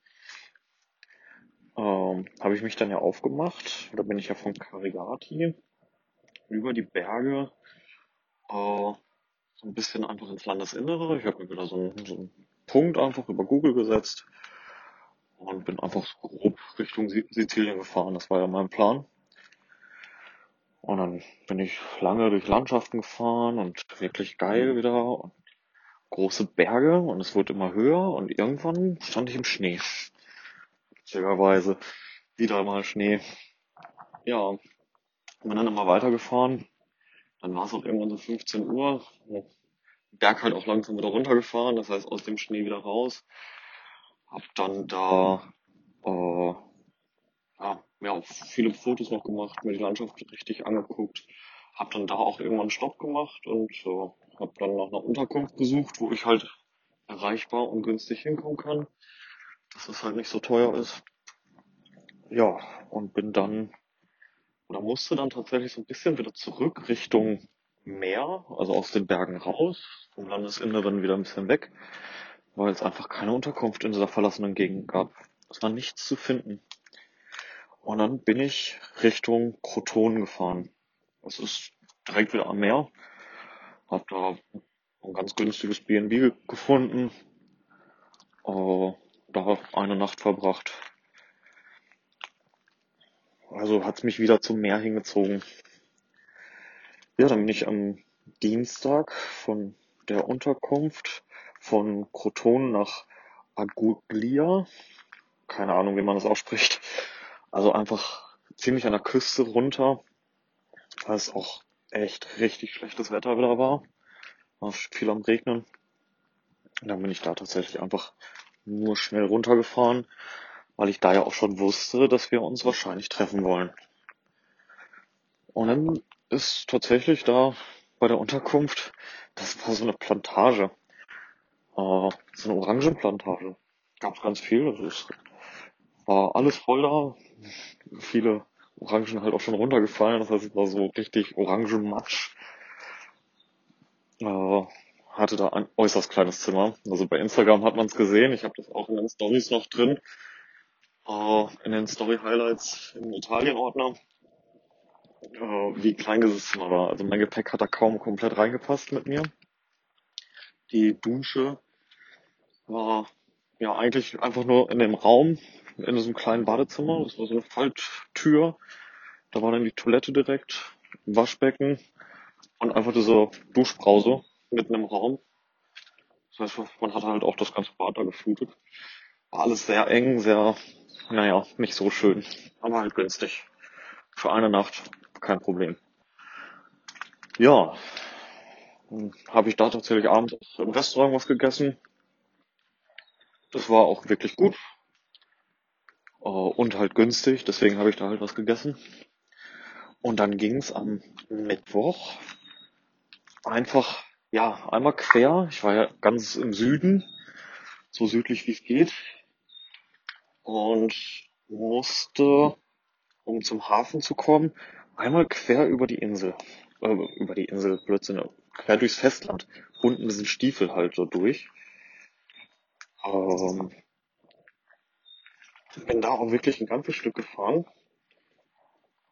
ähm, habe ich mich dann ja aufgemacht. Da bin ich ja von Karigati über die Berge äh, so ein bisschen einfach ins Landesinnere. Ich habe mir wieder so einen, so einen Punkt einfach über Google gesetzt und bin einfach so grob Richtung Si- Sizilien gefahren. Das war ja mein Plan. Und dann bin ich lange durch Landschaften gefahren und wirklich geil wieder und große Berge und es wurde immer höher und irgendwann stand ich im Schnee. Witzigerweise wieder mal Schnee. Ja, bin dann immer weitergefahren. Dann war es auch irgendwann so 15 Uhr. Berg halt auch langsam wieder runtergefahren, das heißt aus dem Schnee wieder raus. Hab dann da äh, ja, mir auch viele Fotos noch gemacht, mir die Landschaft richtig angeguckt. Hab dann da auch irgendwann Stopp gemacht und äh, hab dann nach einer Unterkunft gesucht, wo ich halt erreichbar und günstig hinkommen kann, dass es halt nicht so teuer ist. Ja, und bin dann oder musste dann tatsächlich so ein bisschen wieder zurück Richtung Meer, also aus den Bergen raus, vom Landesinneren wieder ein bisschen weg, weil es einfach keine Unterkunft in dieser verlassenen Gegend gab. Es war nichts zu finden. Und dann bin ich Richtung Kroton gefahren. Es ist direkt wieder am Meer. Hab da ein ganz günstiges B&B ge- gefunden. Da eine Nacht verbracht. Also hat's mich wieder zum Meer hingezogen. Ja, dann bin ich am Dienstag von der Unterkunft von Kroton nach Aguglia. Keine Ahnung, wie man das ausspricht. Also einfach ziemlich an der Küste runter, weil es auch echt richtig schlechtes Wetter wieder war. War viel am Regnen. Und dann bin ich da tatsächlich einfach nur schnell runtergefahren, weil ich da ja auch schon wusste, dass wir uns wahrscheinlich treffen wollen. Und dann ist tatsächlich da bei der Unterkunft, das war so eine Plantage, äh, so eine Orangenplantage. Gab's ganz viel, das ist, war alles voll da, viele Orangen halt auch schon runtergefallen, das heißt, es war so richtig Orangenmatsch. Äh, hatte da ein äußerst kleines Zimmer. Also bei Instagram hat man es gesehen, ich habe das auch in den Stories noch drin, äh, in den Story Highlights im Italien-Ordner äh, wie klein dieses Zimmer war. Also mein Gepäck hat da kaum komplett reingepasst mit mir. Die Dusche war ja eigentlich einfach nur in dem Raum, in diesem kleinen Badezimmer. Das war so eine Falltür. Da war dann die Toilette direkt, Waschbecken und einfach diese Duschbrause. Mitten im Raum. Das heißt, man hat halt auch das ganze Bad da geflutet. War alles sehr eng, sehr, naja, nicht so schön, aber halt günstig. Für eine Nacht kein Problem. Ja, habe ich da tatsächlich abends im Restaurant was gegessen. Das war auch wirklich gut. Uh, und halt günstig, deswegen habe ich da halt was gegessen. Und dann ging's am Mittwoch einfach, ja, einmal quer. Ich war ja ganz im Süden, so südlich wie es geht. Und musste, um zum Hafen zu kommen, einmal quer über die Insel. Äh, über die Insel, Blödsinn, quer durchs Festland. Unten sind Stiefel halt so durch. Ähm, bin da auch wirklich ein ganzes Stück gefahren.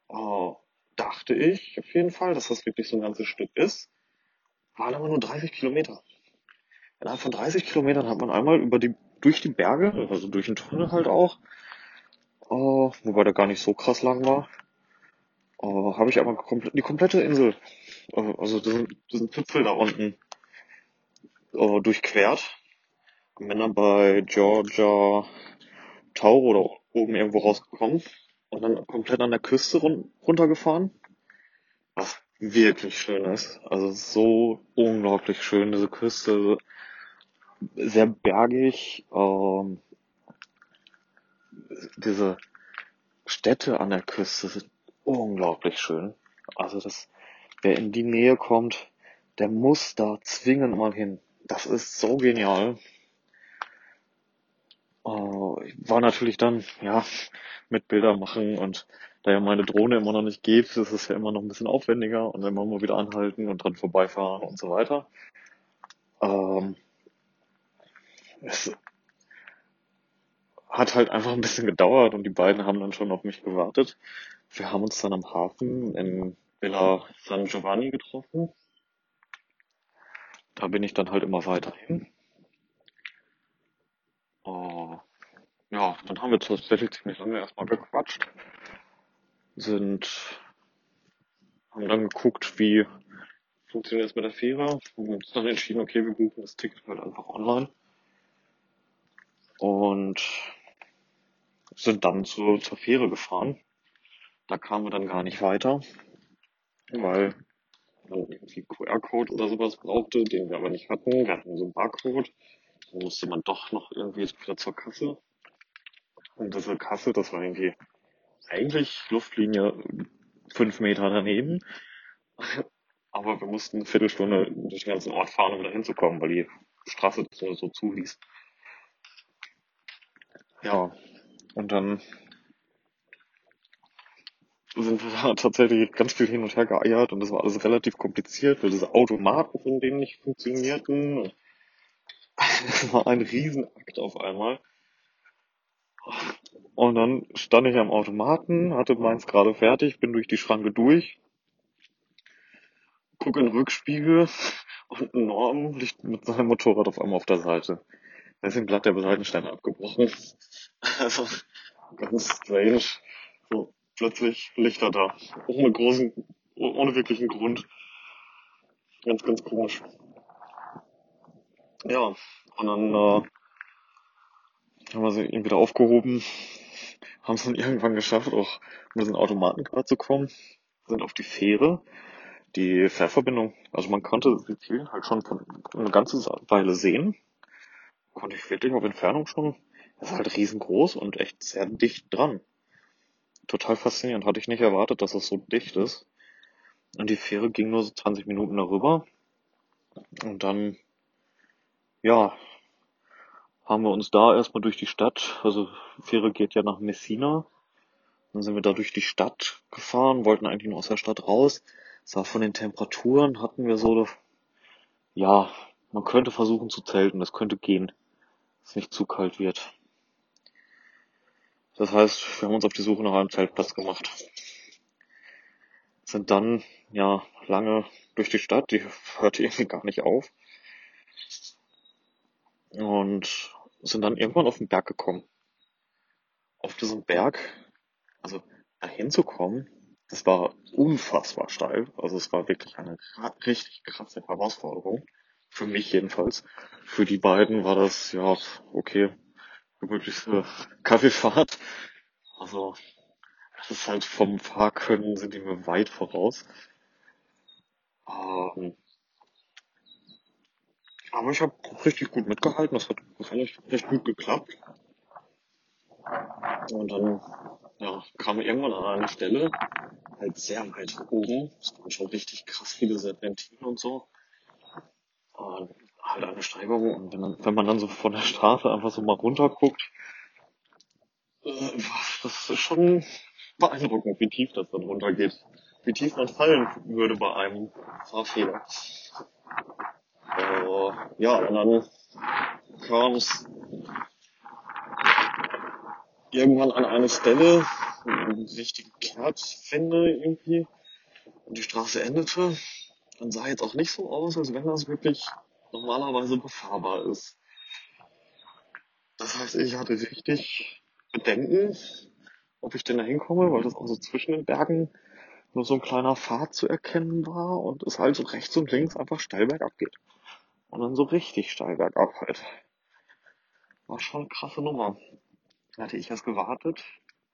Äh, dachte ich auf jeden Fall, dass das wirklich so ein ganzes Stück ist. Waren aber nur 30 Kilometer. Innerhalb von 30 Kilometern hat man einmal über die, durch die Berge, also durch den Tunnel halt auch, äh, wobei der gar nicht so krass lang war, äh, habe ich aber komplett, die komplette Insel, äh, also diesen, diesen Zipfel da unten, äh, durchquert. Bin dann bei Georgia Tauro da oben irgendwo rausgekommen und dann komplett an der Küste run runtergefahren. Was wirklich schön ist. Also so unglaublich schön, diese Küste. Sehr bergig. Ähm, diese Städte an der Küste sind unglaublich schön. Also das, wer in die Nähe kommt, der muss da zwingend mal hin. Das ist so genial. Uh, war natürlich dann, ja, mit Bilder machen und da ja meine Drohne immer noch nicht geht, ist es ja immer noch ein bisschen aufwendiger und dann immer mal wieder anhalten und dran vorbeifahren und so weiter. Ähm, es hat halt einfach ein bisschen gedauert und die beiden haben dann schon auf mich gewartet. Wir haben uns dann am Hafen in Villa San Giovanni getroffen. Da bin ich dann halt immer weiterhin. Oh, ja, dann haben wir tatsächlich ziemlich lange erstmal gequatscht. Sind, haben dann geguckt, wie funktioniert es mit der Fähre. Und uns dann entschieden, okay, wir buchen das Ticket halt einfach online. Und sind dann zu, zur Fähre gefahren. Da kamen wir dann gar nicht weiter, weil man irgendwie QR-Code oder sowas brauchte, den wir aber nicht hatten. Wir hatten so einen Barcode. Dann musste man doch noch irgendwie wieder zur Kasse. Und diese Kasse, das war irgendwie eigentlich Luftlinie fünf Meter daneben. Aber wir mussten eine Viertelstunde durch den ganzen Ort fahren, um da hinzukommen, weil die Straße nur so zuließ. Ja, und dann sind wir da tatsächlich ganz viel hin und her geeiert und das war alles relativ kompliziert, weil diese Automaten von denen nicht funktionierten. Das war ein Riesenakt auf einmal. Und dann stand ich am Automaten, hatte meins gerade fertig, bin durch die Schranke durch, gucke in den Rückspiegel und Norm liegt mit seinem Motorrad auf einmal auf der Seite. Da ist ihm glatt der Seitenstein abgebrochen. Also ganz strange. So plötzlich Lichter da. Ohne großen, ohne wirklichen Grund. Ganz, ganz komisch. Ja, und dann äh, haben wir sie eben wieder aufgehoben, haben es dann irgendwann geschafft, auch mit diesen Automaten klarzukommen, sind auf die Fähre. Die Fährverbindung, also man konnte Sizilien halt schon von eine ganze Weile sehen. Konnte ich wirklich auf Entfernung schon. Das ist halt riesengroß und echt sehr dicht dran. Total faszinierend. Hatte ich nicht erwartet, dass es so dicht ist. Und die Fähre ging nur so 20 Minuten darüber. Und dann, ja, haben wir uns da erstmal durch die Stadt, also Fähre geht ja nach Messina, dann sind wir da durch die Stadt gefahren, wollten eigentlich nur aus der Stadt raus. Sah von den Temperaturen hatten wir so, ja, man könnte versuchen zu zelten, das könnte gehen, dass es nicht zu kalt wird. Das heißt, wir haben uns auf die Suche nach einem Zeltplatz gemacht. Sind dann, ja, lange durch die Stadt, die hörte irgendwie gar nicht auf. Und sind dann irgendwann auf den Berg gekommen. Auf diesem Berg, also dahin zu kommen, das war unfassbar steil. Also es war wirklich eine richtig krasse Herausforderung. für mich jedenfalls. Für die beiden war das, ja, okay, gemütlichste Kaffeefahrt. Also, das ist halt vom Fahrkönnen sind die mir weit voraus. Ähm, aber ich habe richtig gut mitgehalten, das hat recht, recht gut geklappt. Und dann ja, kam irgendwann an eine Stelle, halt sehr weit oben, es waren schon richtig krass viele Serpentinen und so. Und halt eine Steigerung. Und wenn, wenn man dann so von der Straße einfach so mal runter guckt, äh, das ist schon beeindruckend, wie tief das dann runtergeht. Wie tief man fallen würde bei einem Fahrfehler. Äh, ja, und dann kam es irgendwann an eine Stelle, einen richtigen Kehrtwende irgendwie, und die Straße endete. Dann sah jetzt auch nicht so aus, als wenn das wirklich normalerweise befahrbar ist. Das heißt, ich hatte richtig Bedenken, ob ich denn da hinkomme, weil das auch so zwischen den Bergen nur so ein kleiner Pfad zu erkennen war und es halt so rechts und links einfach steil bergab geht. Und dann so richtig steil bergab halt. War schon eine krasse Nummer. Da hatte ich erst gewartet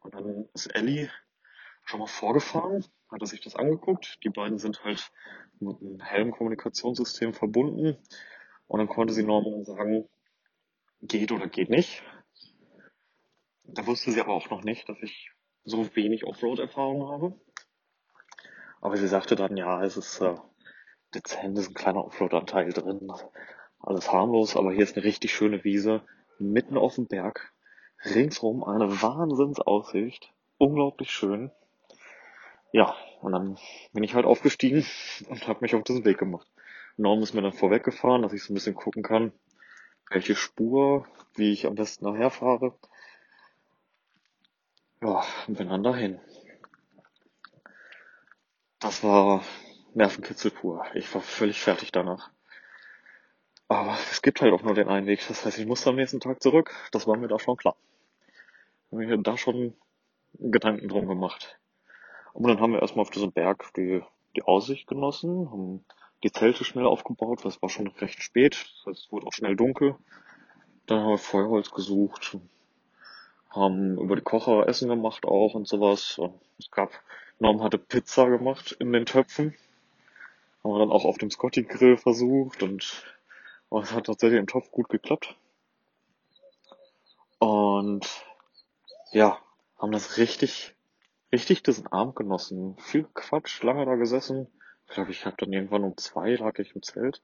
und dann ist Ellie schon mal vorgefahren, hatte sich das angeguckt. Die beiden sind halt mit einem hellen Kommunikationssystem verbunden und dann konnte sie Norman sagen, geht oder geht nicht. Da wusste sie aber auch noch nicht, dass ich so wenig Offroad-Erfahrung habe. Aber sie sagte dann, ja, es ist äh, dezent, ist ein kleiner Offroad-Anteil drin, alles harmlos, aber hier ist eine richtig schöne Wiese, mitten auf dem Berg, ringsrum eine Wahnsinnsaussicht, unglaublich schön. Ja, und dann bin ich halt aufgestiegen und habe mich auf diesen Weg gemacht. Norm ist mir dann vorweggefahren, dass ich so ein bisschen gucken kann, welche Spur, wie ich am besten nachher fahre. Ja, und bin dann dahin. Das war Nervenkitzel pur. Ich war völlig fertig danach. Aber es gibt halt auch nur den einen Weg. Das heißt, ich musste am nächsten Tag zurück. Das war mir da schon klar. Habe mir da schon Gedanken drum gemacht. Und dann haben wir erstmal auf diesem Berg die, die Aussicht genossen, haben die Zelte schnell aufgebaut, weil es war schon recht spät. Das heißt, es wurde auch schnell dunkel. Dann haben wir Feuerholz gesucht, haben über die Kocher Essen gemacht auch und sowas. Es gab, Norm hatte Pizza gemacht in den Töpfen. Haben wir dann auch auf dem Scotty Grill versucht und es hat tatsächlich im Topf gut geklappt. Und ja, haben das richtig, richtig diesen Abend genossen. Viel Quatsch, lange da gesessen. Ich glaube, ich habe dann irgendwann um zwei lag ich im Zelt.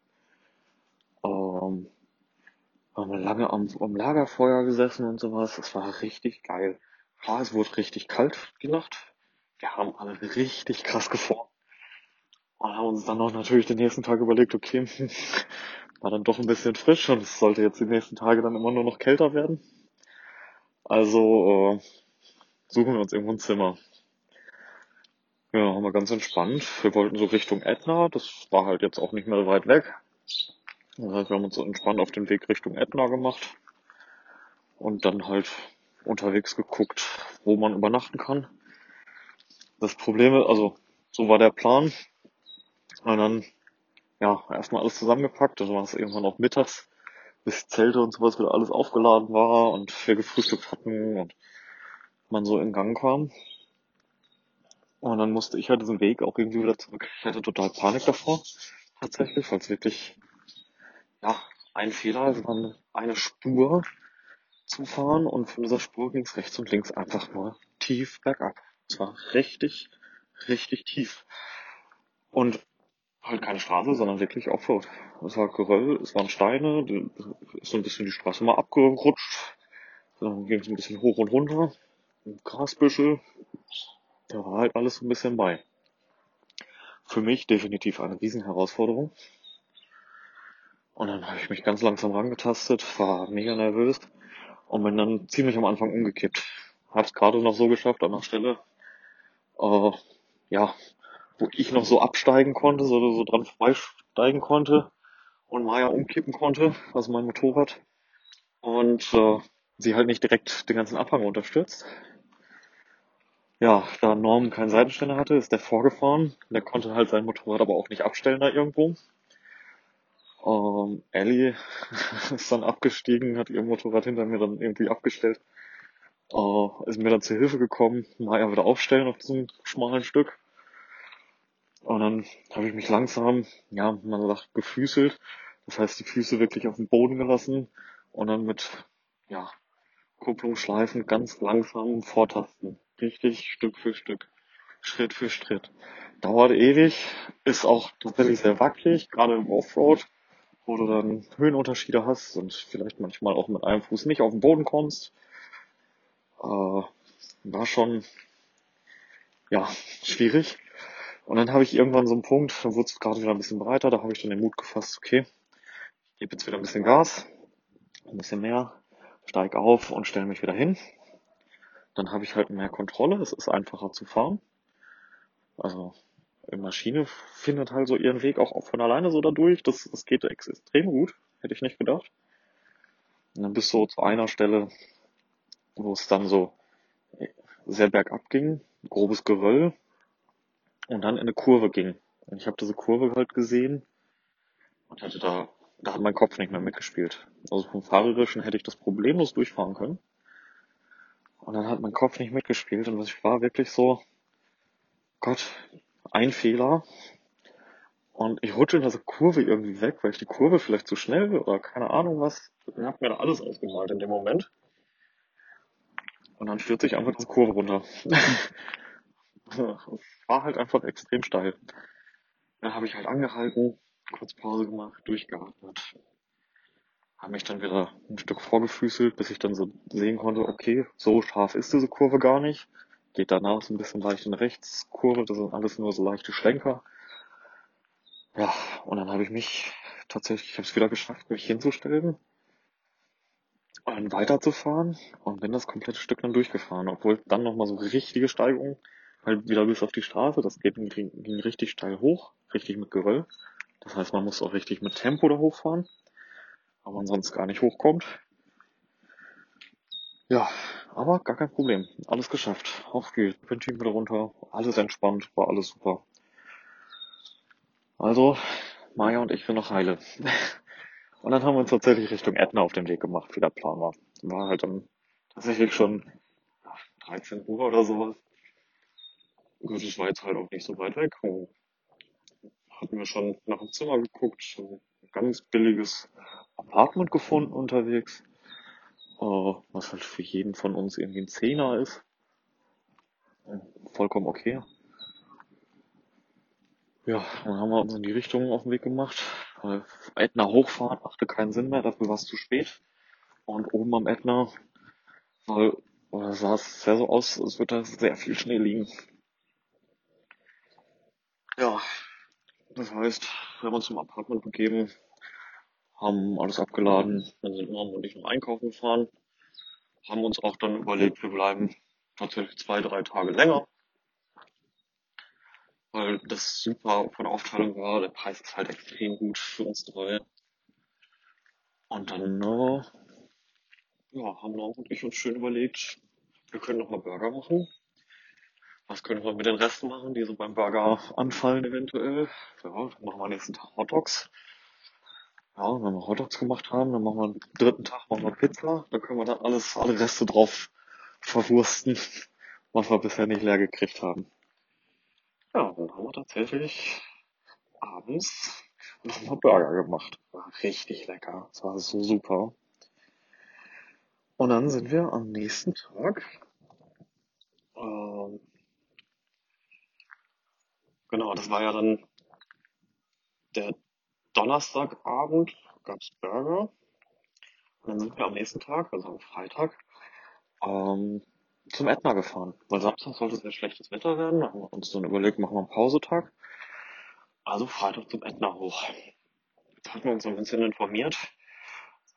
Ähm, haben lange am, am Lagerfeuer gesessen und sowas. Es war richtig geil. Klar, es wurde richtig kalt die Nacht. Wir haben alle richtig krass gefroren. Und haben uns dann auch natürlich den nächsten Tag überlegt, okay, war dann doch ein bisschen frisch und es sollte jetzt die nächsten Tage dann immer nur noch kälter werden. Also äh, suchen wir uns irgendwo ein Zimmer. Ja, haben wir ganz entspannt. Wir wollten so Richtung Etna, das war halt jetzt auch nicht mehr weit weg. Das heißt, wir haben uns so entspannt auf den Weg Richtung Etna gemacht und dann halt unterwegs geguckt, wo man übernachten kann. Das Problem ist, also so war der Plan. Und dann, ja, erstmal alles zusammengepackt. Also war es irgendwann auch mittags, bis Zelte und sowas wieder alles aufgeladen war und wir gefrühstückt hatten und man so in Gang kam. Und dann musste ich halt diesen Weg auch irgendwie wieder zurück. Ich hatte total Panik davor, tatsächlich, weil es wirklich ja, ein Fehler, es war eine Spur zu fahren und von dieser Spur ging es rechts und links einfach nur tief bergab. Es war richtig, richtig tief. Und halt keine Straße, sondern wirklich Offroad. Es war Geröll, es waren Steine, ist so ein bisschen die Straße mal abgerutscht. Dann ging es ein bisschen hoch und runter. Grasbüschel. Da war halt alles so ein bisschen bei. Für mich definitiv eine Riesenherausforderung. Und dann habe ich mich ganz langsam rangetastet, war mega nervös und bin dann ziemlich am Anfang umgekippt. Hab's gerade noch so geschafft an der Stelle, äh, ja, wo ich noch so absteigen konnte, so, so dran vorbeisteigen konnte und Maya umkippen konnte, also mein Motorrad. Und äh, sie halt nicht direkt den ganzen Abhang unterstützt. Ja, da Norm keinen Seitenständer hatte, ist der vorgefahren. Der konnte halt sein Motorrad aber auch nicht abstellen da irgendwo. Ähm, Ellie ist dann abgestiegen, hat ihr Motorrad hinter mir dann irgendwie abgestellt. Äh, ist mir dann zur Hilfe gekommen, Maya wieder aufstellen auf diesem schmalen Stück. Und dann habe ich mich langsam, ja, man sagt, gefüßelt. Das heißt, die Füße wirklich auf den Boden gelassen und dann mit, ja, Kupplungsschleifen ganz langsam vortasten. Richtig Stück für Stück, Schritt für Schritt. Dauert ewig, ist auch tatsächlich sehr wackelig, gerade im Offroad, wo du dann Höhenunterschiede hast und vielleicht manchmal auch mit einem Fuß nicht auf den Boden kommst. Äh, war schon, ja, schwierig. Und dann habe ich irgendwann so einen Punkt, dann wurde es gerade wieder ein bisschen breiter, da habe ich dann den Mut gefasst, okay, ich gebe jetzt wieder ein bisschen Gas, ein bisschen mehr, steig auf und stelle mich wieder hin. Dann habe ich halt mehr Kontrolle, es ist einfacher zu fahren. Also die Maschine findet halt so ihren Weg auch von alleine so dadurch. Das, das geht extrem gut, hätte ich nicht gedacht. Und dann bis so zu einer Stelle, wo es dann so sehr bergab ging, grobes Geröll, und dann in eine Kurve ging. Und ich habe diese Kurve halt gesehen und hatte da, da hat mein Kopf nicht mehr mitgespielt. Also vom Fahrerischen hätte ich das problemlos durchfahren können. Und dann hat mein Kopf nicht mitgespielt und ich war wirklich so, Gott, ein Fehler. Und ich rutsche in diese Kurve irgendwie weg, weil ich die Kurve vielleicht zu schnell oder keine Ahnung was. Ich habe mir da alles ausgemalt in dem Moment. Und dann stürze ich einfach diese Kurve runter. War halt einfach extrem steil. Dann habe ich halt angehalten, kurz Pause gemacht, durchgeatmet. Habe mich dann wieder ein Stück vorgefüßelt, bis ich dann so sehen konnte, okay, so scharf ist diese Kurve gar nicht. Geht danach so ein bisschen leicht in Rechtskurve, das sind alles nur so leichte Schlenker. Ja, und dann habe ich mich tatsächlich, ich habe es wieder geschafft, mich hinzustellen und weiterzufahren und bin das komplette Stück dann durchgefahren, obwohl dann nochmal so richtige Steigung halt wieder bis auf die Straße. Das geht, ging, ging richtig steil hoch, richtig mit Geröll. Das heißt, man muss auch richtig mit Tempo da hochfahren, weil man sonst gar nicht hochkommt. Ja, aber gar kein Problem. Alles geschafft. Auf geht's. Benzin wieder runter. Alles entspannt. War alles super. Also, Maya und ich sind noch heile. Und dann haben wir uns tatsächlich Richtung Ätna auf den Weg gemacht, wie der Plan war. War halt dann tatsächlich schon 13 Uhr oder sowas. Gut, es war jetzt halt auch nicht so weit weg. Und hatten wir schon nach dem Zimmer geguckt, ein ganz billiges Apartment gefunden unterwegs, äh, was halt für jeden von uns irgendwie ein Zehner ist. Vollkommen okay. Ja, dann haben wir uns in die Richtung auf den Weg gemacht. Weil Ätna hochfahren machte keinen Sinn mehr, dafür war es zu spät. Und oben am Ätna soll, oder sah es sehr so aus, als würde da sehr viel Schnee liegen. Ja, das heißt, wir haben uns zum Apartment begeben, haben alles abgeladen, dann sind Mom und ich noch einkaufen gefahren, haben uns auch dann überlegt, wir bleiben tatsächlich zwei, drei Tage länger, weil das super von der Aufteilung war, der Preis ist halt extrem gut für uns drei. Und dann, äh, ja, haben Mom und ich uns schön überlegt, wir können noch mal Burger machen was können wir mit den Resten machen, die so beim Burger anfallen eventuell? Ja, dann machen wir nächsten Tag Hot Dogs. Ja, wenn wir Hot Dogs gemacht haben, dann machen wir am dritten Tag machen wir Pizza. Da können wir dann alles, alle Reste drauf verwursten, was wir bisher nicht leer gekriegt haben. Ja, dann haben wir tatsächlich abends nochmal Burger gemacht. War richtig lecker. Es war so super. Und dann sind wir am nächsten Tag ähm, Genau, das war ja dann der Donnerstagabend, gab's Burger. Und dann sind wir am nächsten Tag, also am Freitag, ähm, zum Ätna gefahren. Weil Samstag sollte es sehr schlechtes Wetter werden. Da haben wir uns dann überlegt, machen wir einen Pausetag. Also Freitag zum Ätna hoch. Jetzt hatten wir uns ein bisschen informiert.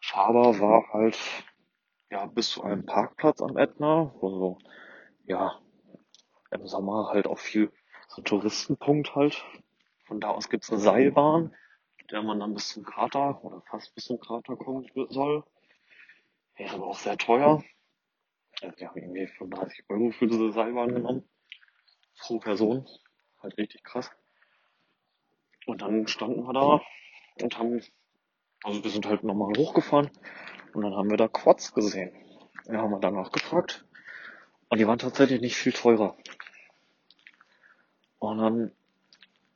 Fahrbar war halt ja bis zu einem Parkplatz am Ätna, wo so, ja, im Sommer halt auch viel so Touristenpunkt halt. Von da aus gibt's eine Seilbahn, mit der man dann bis zum Krater oder fast bis zum Krater kommen soll. Wäre aber auch sehr teuer. Also wir haben irgendwie 35 Euro für diese Seilbahn genommen. Pro Person. Halt richtig krass. Und dann standen wir da und haben Also wir sind halt nochmal hochgefahren und dann haben wir da Quads gesehen. Wir haben danach gefragt und die waren tatsächlich nicht viel teurer. Und dann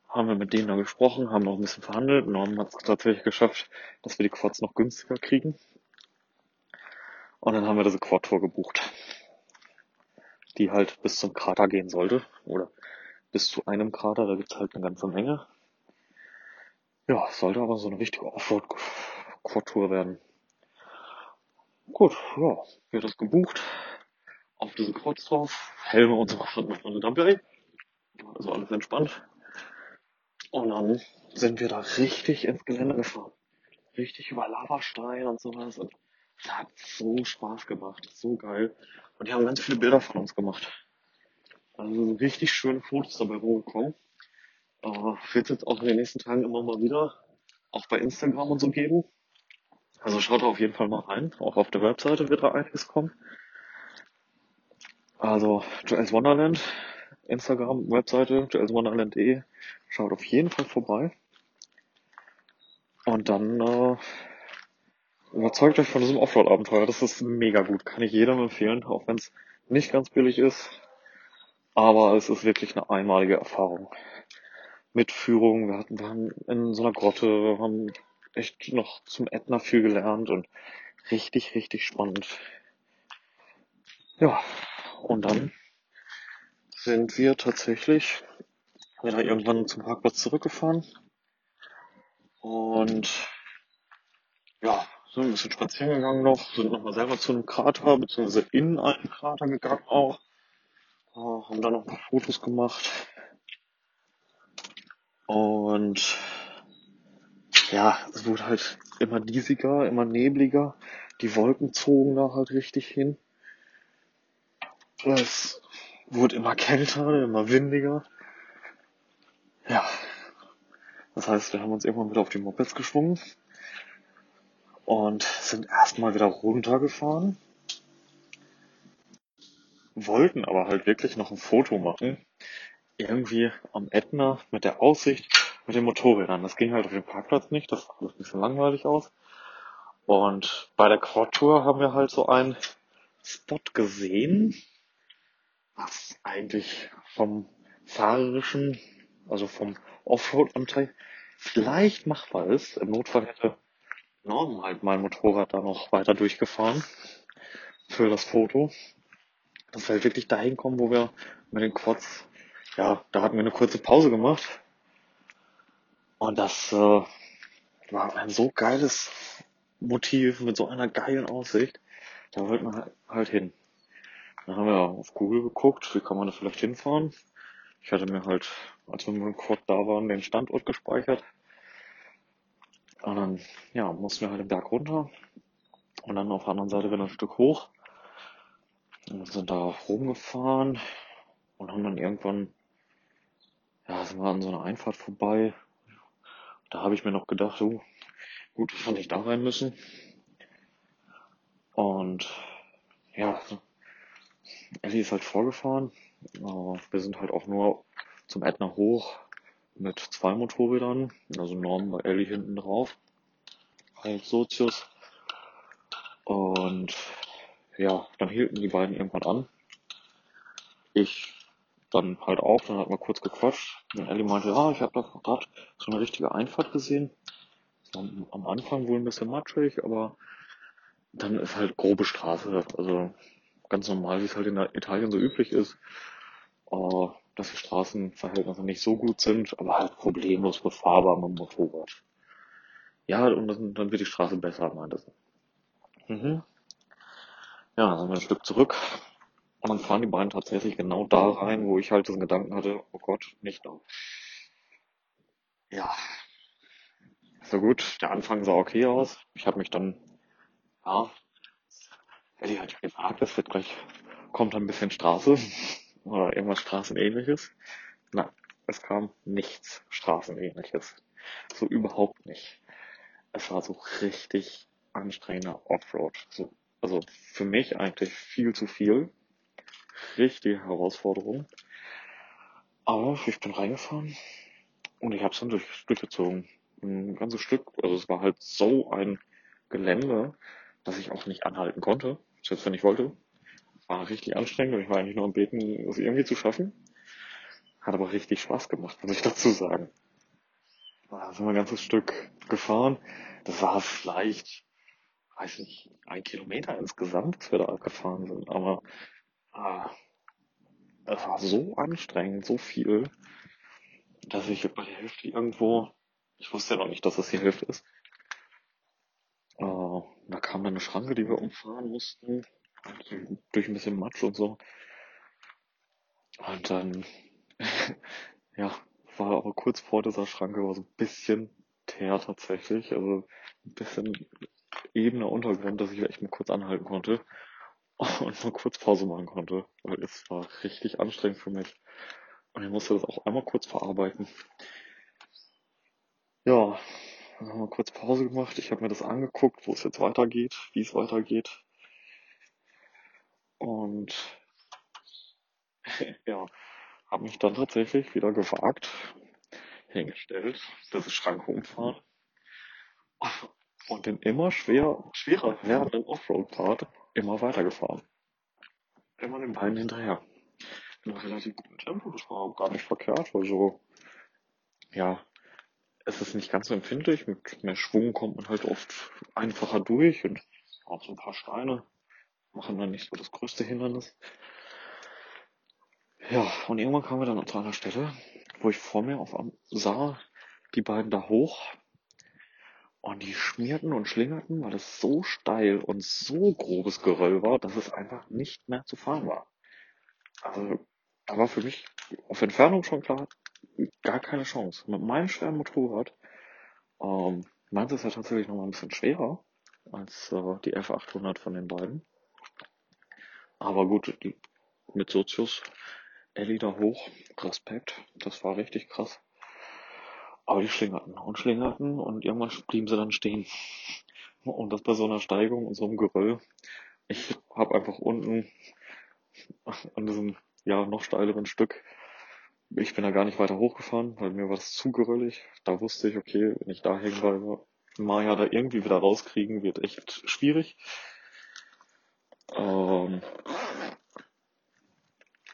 haben wir mit denen da gesprochen, haben noch ein bisschen verhandelt und haben es tatsächlich geschafft, dass wir die Quads noch günstiger kriegen. Und dann haben wir diese Quad-Tour gebucht, die halt bis zum Krater gehen sollte oder bis zu einem Krater, da gibt's halt eine ganze Menge. Ja, sollte aber so eine richtige Offroad-Quad-Tour werden. Gut, ja, wir das gebucht. Auf diese Quads drauf, Helme und so hatten wir dabei. Also alles entspannt. Und dann sind wir da richtig ins Gelände gefahren. Richtig über Lavastein und sowas. Und das hat so Spaß gemacht. So geil. Und die haben ganz viele Bilder von uns gemacht. Also richtig schöne Fotos dabei rumgekommen. Äh, wird jetzt auch in den nächsten Tagen immer mal wieder auch bei Instagram und so geben. Also schaut auf jeden Fall mal rein. Auch auf der Webseite wird da einiges kommen. Also Joel's Wonderland, Instagram, Webseite, joelswonderland.de. Schaut auf jeden Fall vorbei. Und dann äh, überzeugt euch von diesem Offroad-Abenteuer. Das ist mega gut. Kann ich jedem empfehlen, auch wenn es nicht ganz billig ist. Aber es ist wirklich eine einmalige Erfahrung. Mit Führung, wir hatten, wir waren in so einer Grotte, wir haben echt noch zum Ätna viel gelernt und richtig, richtig spannend. Ja, und dann sind wir tatsächlich wieder irgendwann zum Parkplatz zurückgefahren. Und ja, sind ein bisschen spazieren gegangen noch, sind nochmal selber zu einem Krater, beziehungsweise in einen Krater gegangen auch, äh, haben dann noch ein paar Fotos gemacht. Und ja, es wurde halt immer diesiger, immer nebliger, die Wolken zogen da halt richtig hin. Es wurde immer kälter, immer windiger. Ja. Das heißt, wir haben uns irgendwann wieder auf die Mopeds geschwungen und sind erstmal wieder runtergefahren. Wollten aber halt wirklich noch ein Foto machen. Irgendwie am Ätna mit der Aussicht mit den Motorrädern. Das ging halt auf dem Parkplatz nicht, das sah ein bisschen langweilig aus. Und bei der Quad-Tour haben wir halt so einen Spot gesehen, was eigentlich vom fahrerischen, also vom Offroad-Anteil vielleicht machbar ist. Im Notfall hätte Norm halt mein Motorrad da noch weiter durchgefahren für das Foto. Dass wir halt wirklich dahin kommen, wo wir mit den Quads, ja, da hatten wir eine kurze Pause gemacht. Und das äh, war ein so geiles Motiv mit so einer geilen Aussicht. Da wollte man halt hin. Dann haben wir auf Google geguckt, wie kann man da vielleicht hinfahren. Ich hatte mir halt, als wir mit dem Quad da waren, den Standort gespeichert. Und dann, ja, mussten wir halt den Berg runter und dann auf der anderen Seite wieder ein Stück hoch. Und sind da rumgefahren und haben dann irgendwann, ja, sind wir an so einer Einfahrt vorbei. Da habe ich mir noch gedacht, oh, gut, dass wir nicht da rein müssen. Und ja, Ellie ist halt vorgefahren. Wir sind halt auch nur zum Ätna hoch mit zwei Motorrädern. Also Norm bei Ellie hinten drauf. Halt Sozius. Und ja, dann hielten die beiden irgendwann an. Ich dann halt auch, dann hat man kurz gequatscht. Und Ellie meinte, ja, ich habe da gerade so eine richtige Einfahrt gesehen. Am Anfang wohl ein bisschen matschig, aber dann ist halt grobe Straße. Also ganz normal, wie es halt in Italien so üblich ist, äh, dass die Straßenverhältnisse nicht so gut sind, aber halt problemlos befahrbar mit dem Motorrad. Ja, und dann, dann wird die Straße besser, meinte sie. Mhm. Ja, dann sind wir ein Stück zurück. Und dann fahren die beiden tatsächlich genau da rein, wo ich halt diesen Gedanken hatte, oh Gott, nicht da. Ja. So gut, der Anfang sah okay aus. Ich habe mich dann, ja, Ellie hat ja gesagt, es wird gleich, kommt ein bisschen Straße oder irgendwas Straßenähnliches. Na, es kam nichts Straßenähnliches. So überhaupt nicht. Es war so richtig anstrengender Offroad. So, also für mich eigentlich viel zu viel. Richtige Herausforderung. Aber ich bin reingefahren und ich habe es dann durch, durchgezogen. ein ganzes Stück. Also es war halt so ein Gelände, dass ich auch nicht anhalten konnte, selbst wenn ich wollte. War richtig anstrengend und ich war eigentlich nur am Beten, es irgendwie zu schaffen. Hat aber richtig Spaß gemacht, muss ich dazu sagen. Da sind wir ein ganzes Stück gefahren. Das war vielleicht, weiß nicht, ein Kilometer insgesamt, dass wir da gefahren sind. Aber ah, es war so anstrengend, so viel, dass ich bei der Hälfte irgendwo, ich wusste ja noch nicht, dass das die Hälfte ist. Äh, da kam dann eine Schranke, die wir umfahren mussten, durch ein bisschen Matsch und so. Und dann, ja, war aber kurz vor dieser Schranke war so ein bisschen Teer tatsächlich, also ein bisschen ebener Untergrund, dass ich echt mal kurz anhalten konnte und mal kurz Pause machen konnte, weil es war richtig anstrengend für mich. Und ich musste das auch einmal kurz verarbeiten. Ja, dann haben wir kurz Pause gemacht. Ich habe mir das angeguckt, wo es jetzt weitergeht, wie es weitergeht. Und ja, habe mich dann tatsächlich wieder gewagt, hingestellt, das ist Schranke umfahren und den immer schwer, schwerer werdenden Offroad-Part immer weitergefahren. Immer den Beinen hinterher. In einem relativ guten Tempo, das war auch gar nicht verkehrt, weil so, ja, es ist nicht ganz so empfindlich, mit mehr Schwung kommt man halt oft einfacher durch und auch so ein paar Steine machen dann nicht so das größte Hindernis. Ja, und irgendwann kamen wir dann zu einer Stelle, wo ich vor mir auf sah, die beiden da hoch und die schmierten und schlingerten, weil es so steil und so grobes Geröll war, dass es einfach nicht mehr zu fahren war. Also, da war für mich auf Entfernung schon klar, gar keine Chance. Mit meinem schweren Motorrad, ähm, meins ist ja tatsächlich noch mal ein bisschen schwerer als äh, die F800 von den beiden. Aber gut, die, mit Sozius, Ellie da hoch, Respekt, das war richtig krass. Aber die schlingerten und schlingerten und irgendwann blieben sie dann stehen. Und das bei so einer Steigung und so einem Geröll. Ich habe einfach unten an diesem ja noch steileren Stück, ich bin da gar nicht weiter hochgefahren, weil mir war das zu geröllig. Da wusste ich, okay, wenn ich da hängen bleibe, Maya da irgendwie wieder rauskriegen, wird echt schwierig. Ähm,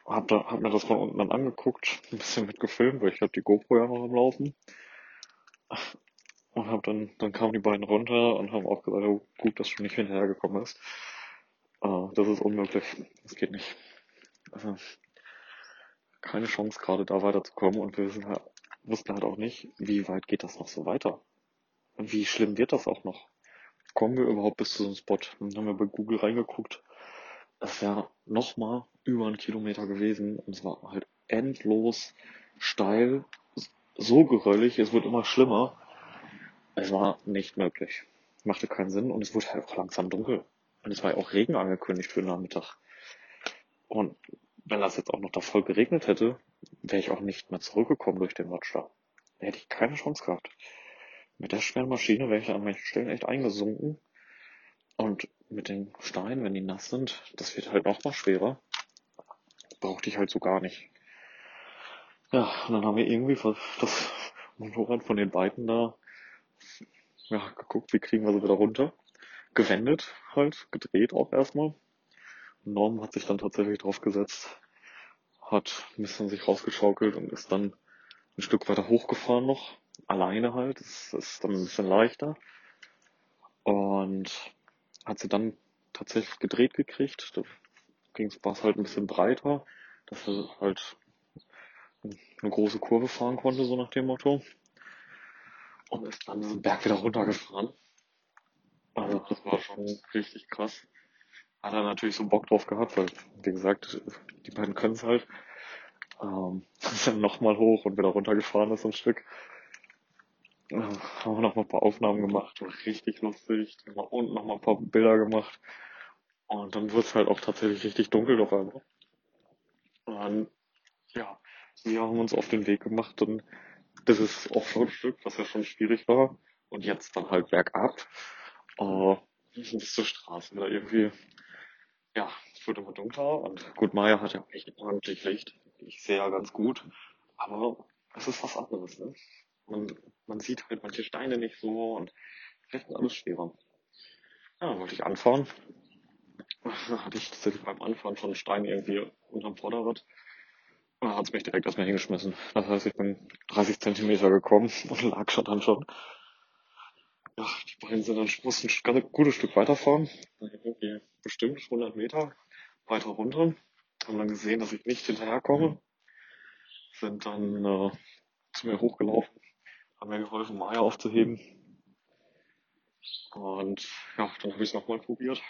hab, da, hab mir das von unten dann angeguckt, ein bisschen mitgefilmt, weil ich habe die GoPro ja noch am Laufen. Und hab dann, dann kamen die beiden runter und haben auch gesagt, oh, gut, dass du nicht hinterhergekommen bist. Uh, das ist unmöglich. Das geht nicht. Also, keine Chance, gerade da weiterzukommen. Und wir wissen halt, wussten halt auch nicht, wie weit geht das noch so weiter. Wie schlimm wird das auch noch? Kommen wir überhaupt bis zu so einem Spot? Dann haben wir bei Google reingeguckt. Es wäre nochmal über einen Kilometer gewesen. Und es war halt endlos steil so geröllig, es wird immer schlimmer. Es war nicht möglich. Machte keinen Sinn und es wurde halt auch langsam dunkel. Und es war ja auch Regen angekündigt für den Nachmittag. Und wenn das jetzt auch noch da voll geregnet hätte, wäre ich auch nicht mehr zurückgekommen durch den Matsch da. Da hätte ich keine Chance gehabt. Mit der schweren Maschine wäre ich an manchen Stellen echt eingesunken. Und mit den Steinen, wenn die nass sind, das wird halt noch mal schwerer. Brauchte ich halt so gar nicht. Ja, und dann haben wir irgendwie das Motorrad von den beiden da ja, geguckt, wie kriegen wir sie wieder runter. Gewendet halt, gedreht auch erstmal. Norm hat sich dann tatsächlich drauf gesetzt, hat ein bisschen sich rausgeschaukelt und ist dann ein Stück weiter hochgefahren noch. Alleine halt. Das ist dann ein bisschen leichter. Und hat sie dann tatsächlich gedreht gekriegt. Da ging es halt ein bisschen breiter, dass er halt eine große Kurve fahren konnte, so nach dem Motto. Und ist dann diesen Berg wieder runtergefahren. Also das war schon richtig krass. Hat er natürlich so Bock drauf gehabt, weil, wie gesagt, die beiden können es halt. Ähm, ist dann nochmal hoch und wieder runtergefahren ist ein Stück. Äh, haben wir noch mal ein paar Aufnahmen gemacht, war richtig lustig. Und noch mal ein paar Bilder gemacht. Und dann wurde es halt auch tatsächlich richtig dunkel auf einmal. Und dann, ja, wir haben uns auf den Weg gemacht und das ist Offroad-Stück, was ja schon schwierig war. Und jetzt dann halt bergab. Äh, bis zur Straße wieder irgendwie, ja, es wird immer dunkler und gut, Maya hat ja echt ordentlich Licht. Ich sehe ja ganz gut. Aber es ist was anderes, ne? man, man sieht halt manche Steine nicht so und fällt alles schwerer. Ja, wollte ich anfahren. Hatte ich tatsächlich beim Anfahren schon einen Stein irgendwie unterm Vorderrad. Und dann hat es mich direkt erstmal hingeschmissen. Das heißt, ich bin 30 Zentimeter gekommen und lag schon dann schon. Ja, die beiden sind dann mussten ein gutes Stück weiterfahren. Irgendwie bestimmt 100 Meter weiter runter. Haben dann gesehen, dass ich nicht hinterherkomme. Sind dann äh, zu mir hochgelaufen, haben mir geholfen, Maya aufzuheben. Und ja, dann habe ich es nochmal probiert.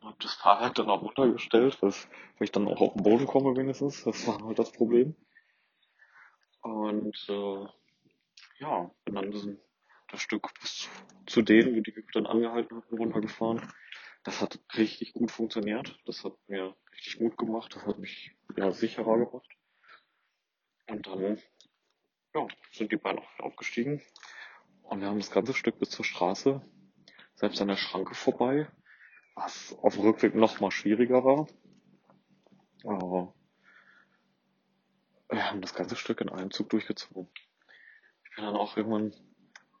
Hab das Fahrwerk dann auch runtergestellt, was, weil ich dann auch auf den Boden komme wenigstens. Das war halt das Problem. Und äh, ja, bin dann diesen, das Stück bis zu denen, die wir dann angehalten hatten, runtergefahren. Das hat richtig gut funktioniert. Das hat mir richtig Mut gemacht. Das hat mich ja sicherer gemacht. Und dann ja, sind die beiden auch aufgestiegen. Und wir haben das ganze Stück bis zur Straße, selbst an der Schranke vorbei, was auf dem Rückweg noch mal schwieriger war. Aber wir haben das ganze Stück in einem Zug durchgezogen. Ich bin dann auch irgendwann,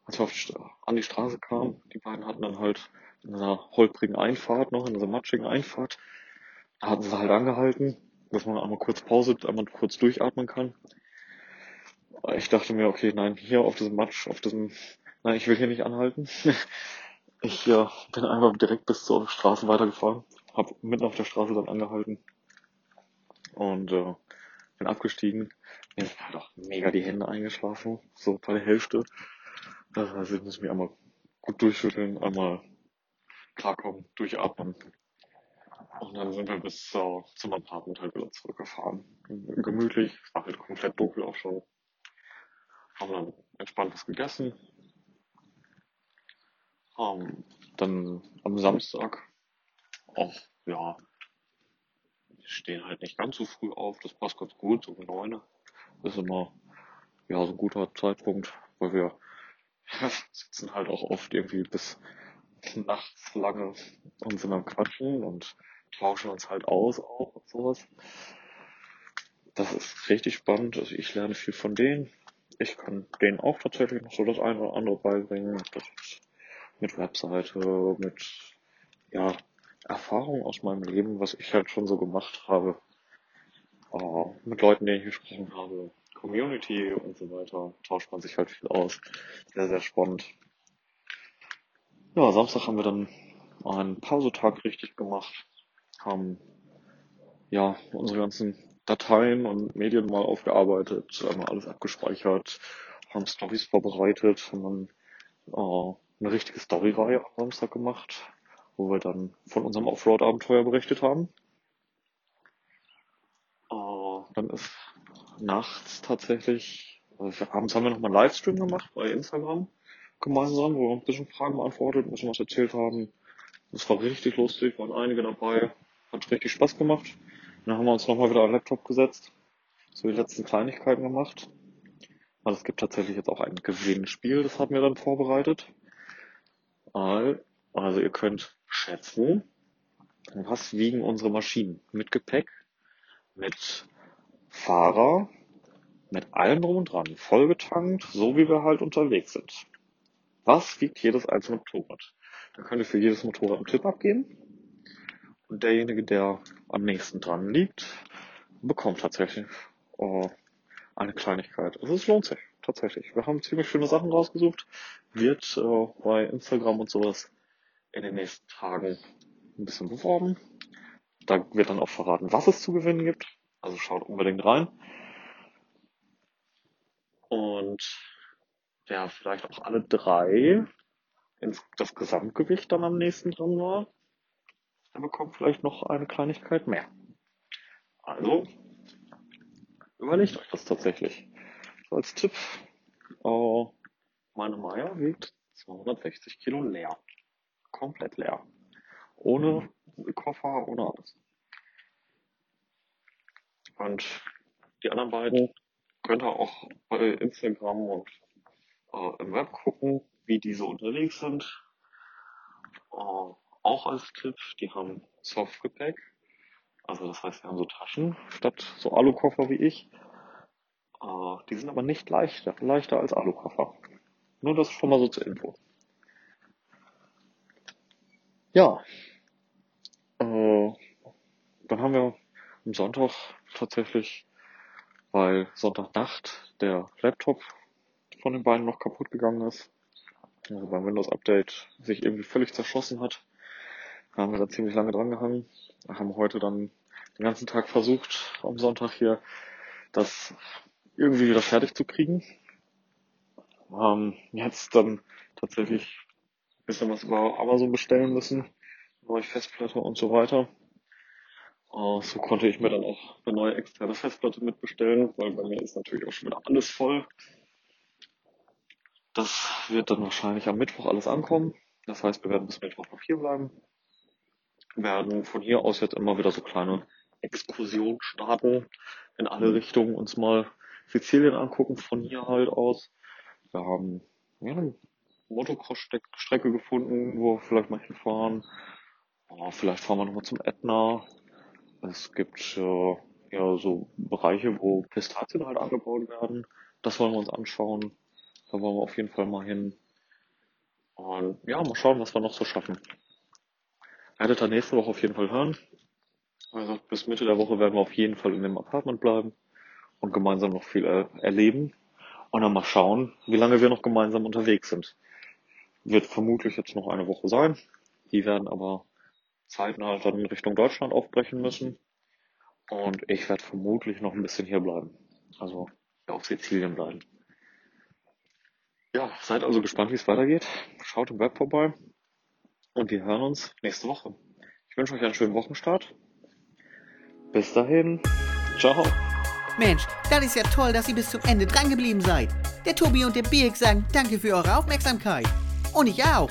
als wir auf die, an die Straße kamen, die beiden hatten dann halt in einer holprigen Einfahrt noch, in dieser matschigen Einfahrt, da hatten sie halt angehalten, dass man einmal kurz Pause, einmal kurz durchatmen kann. Ich dachte mir, okay, nein, hier auf diesem Matsch, auf diesem, nein, ich will hier nicht anhalten. Ich äh, bin einfach direkt bis zur Straße weitergefahren, hab mitten auf der Straße dann angehalten und äh, bin abgestiegen. Mir sind halt auch mega die Hände eingeschlafen, so bei der Hälfte. Heißt, ich muss mich einmal gut durchschütteln, einmal klarkommen, durchatmen. Und dann sind wir bis äh, zum Apartment halt wieder zurückgefahren. Gemütlich, war halt komplett dunkel auch schon haben dann entspannt was gegessen. Ähm, dann am Samstag auch, ja, wir stehen halt nicht ganz so früh auf, das passt ganz gut, so um neun. Ist immer, ja, so ein guter Zeitpunkt, weil wir sitzen halt auch oft irgendwie bis nachts lange und sind am Quatschen und tauschen uns halt aus auch und sowas. Das ist richtig spannend. Also ich lerne viel von denen ich kann denen auch tatsächlich noch so das eine oder andere beibringen. Mit Webseite, mit ja, Erfahrung aus meinem Leben, was ich halt schon so gemacht habe. Äh, mit Leuten, denen ich gesprochen habe, Community und so weiter, tauscht man sich halt viel aus. Sehr, sehr spannend. Ja, Samstag haben wir dann einen Pausetag richtig gemacht, haben ja unsere ganzen Dateien und Medien mal aufgearbeitet, einmal alles abgespeichert, haben Stories vorbereitet, haben dann äh, eine richtige Storyreihe am Samstag gemacht, wo wir dann von unserem Offroad-Abenteuer berichtet haben. Äh, dann ist nachts tatsächlich, also abends haben wir nochmal einen Livestream gemacht bei Instagram gemeinsam, wo wir ein bisschen Fragen beantwortet, ein bisschen was erzählt haben. Das war richtig lustig, waren einige dabei, hat richtig Spaß gemacht. Dann haben wir uns nochmal wieder an den Laptop gesetzt, so die letzten Kleinigkeiten gemacht. Weil es gibt tatsächlich jetzt auch ein Gewinnspiel, das haben wir dann vorbereitet. Also ihr könnt schätzen, was wiegen unsere Maschinen mit Gepäck, mit Fahrer, mit allem drum und dran, vollgetankt, so wie wir halt unterwegs sind. Was wiegt jedes einzelne Motorrad? Da könnt ihr für jedes Motorrad einen Tipp abgeben. Und derjenige, der am nächsten dran liegt, bekommt tatsächlich äh, eine Kleinigkeit. Also es lohnt sich, tatsächlich. Wir haben ziemlich schöne Sachen rausgesucht. Wird äh, bei Instagram und sowas in den nächsten Tagen ein bisschen beworben. Da wird dann auch verraten, was es zu gewinnen gibt. Also schaut unbedingt rein. Und ja, vielleicht auch alle drei ins, das Gesamtgewicht dann am nächsten dran war, er bekommt vielleicht noch eine Kleinigkeit mehr. Also, überlegt euch das tatsächlich. So als Tipp, äh, meine Meier wiegt 260 Kilo leer. Komplett leer. Ohne Koffer, ohne alles. Und die anderen beiden könnt ihr auch bei Instagram und äh, im Web gucken, wie diese unterwegs sind. Äh, auch als Tipp, die haben Softgepäck. Also das heißt, die haben so Taschen statt so Alukoffer wie ich. Äh, die sind aber nicht leichter, leichter als Alukoffer. Nur das schon mal so zur Info. Ja. Äh, dann haben wir am Sonntag tatsächlich, weil Sonntagnacht der Laptop von den beiden noch kaputt gegangen ist, also beim Windows Update sich irgendwie völlig zerschossen hat, haben wir da ziemlich lange dran gehangen. Haben heute dann den ganzen Tag versucht, am Sonntag hier das irgendwie wieder fertig zu kriegen. Ähm, jetzt dann tatsächlich ein bisschen was über Amazon bestellen müssen, neue Festplatte und so weiter. Äh, so konnte ich mir dann auch eine neue externe Festplatte mitbestellen, weil bei mir ist natürlich auch schon wieder alles voll. Das wird dann wahrscheinlich am Mittwoch alles ankommen. Das heißt, wir werden bis Mittwoch noch hier bleiben. Wir werden von hier aus jetzt immer wieder so kleine Exkursionen starten in alle Richtungen, uns mal Sizilien angucken von hier halt aus. Wir haben ja, eine Motocross-Strecke gefunden, wo wir vielleicht mal hinfahren. Oh, vielleicht fahren wir nochmal zum Ätna. Es gibt äh, ja so Bereiche, wo Pistazien halt angebaut werden. Das wollen wir uns anschauen. Da wollen wir auf jeden Fall mal hin. Und ja, mal schauen, was wir noch so schaffen. Werdet ihr nächste Woche auf jeden Fall hören. Also bis Mitte der Woche werden wir auf jeden Fall in dem Apartment bleiben und gemeinsam noch viel er erleben. Und dann mal schauen, wie lange wir noch gemeinsam unterwegs sind. Wird vermutlich jetzt noch eine Woche sein. Die werden aber zeitnah halt dann in Richtung Deutschland aufbrechen müssen. Und ich werde vermutlich noch ein bisschen hier bleiben. Also auf Sizilien bleiben. Ja, seid also gespannt, wie es weitergeht. Schaut im Web vorbei. Und wir hören uns nächste Woche. Ich wünsche euch einen schönen Wochenstart. Bis dahin. Ciao. Mensch, das ist ja toll, dass ihr bis zum Ende dran geblieben seid. Der Tobi und der Birk sagen danke für eure Aufmerksamkeit. Und ich auch.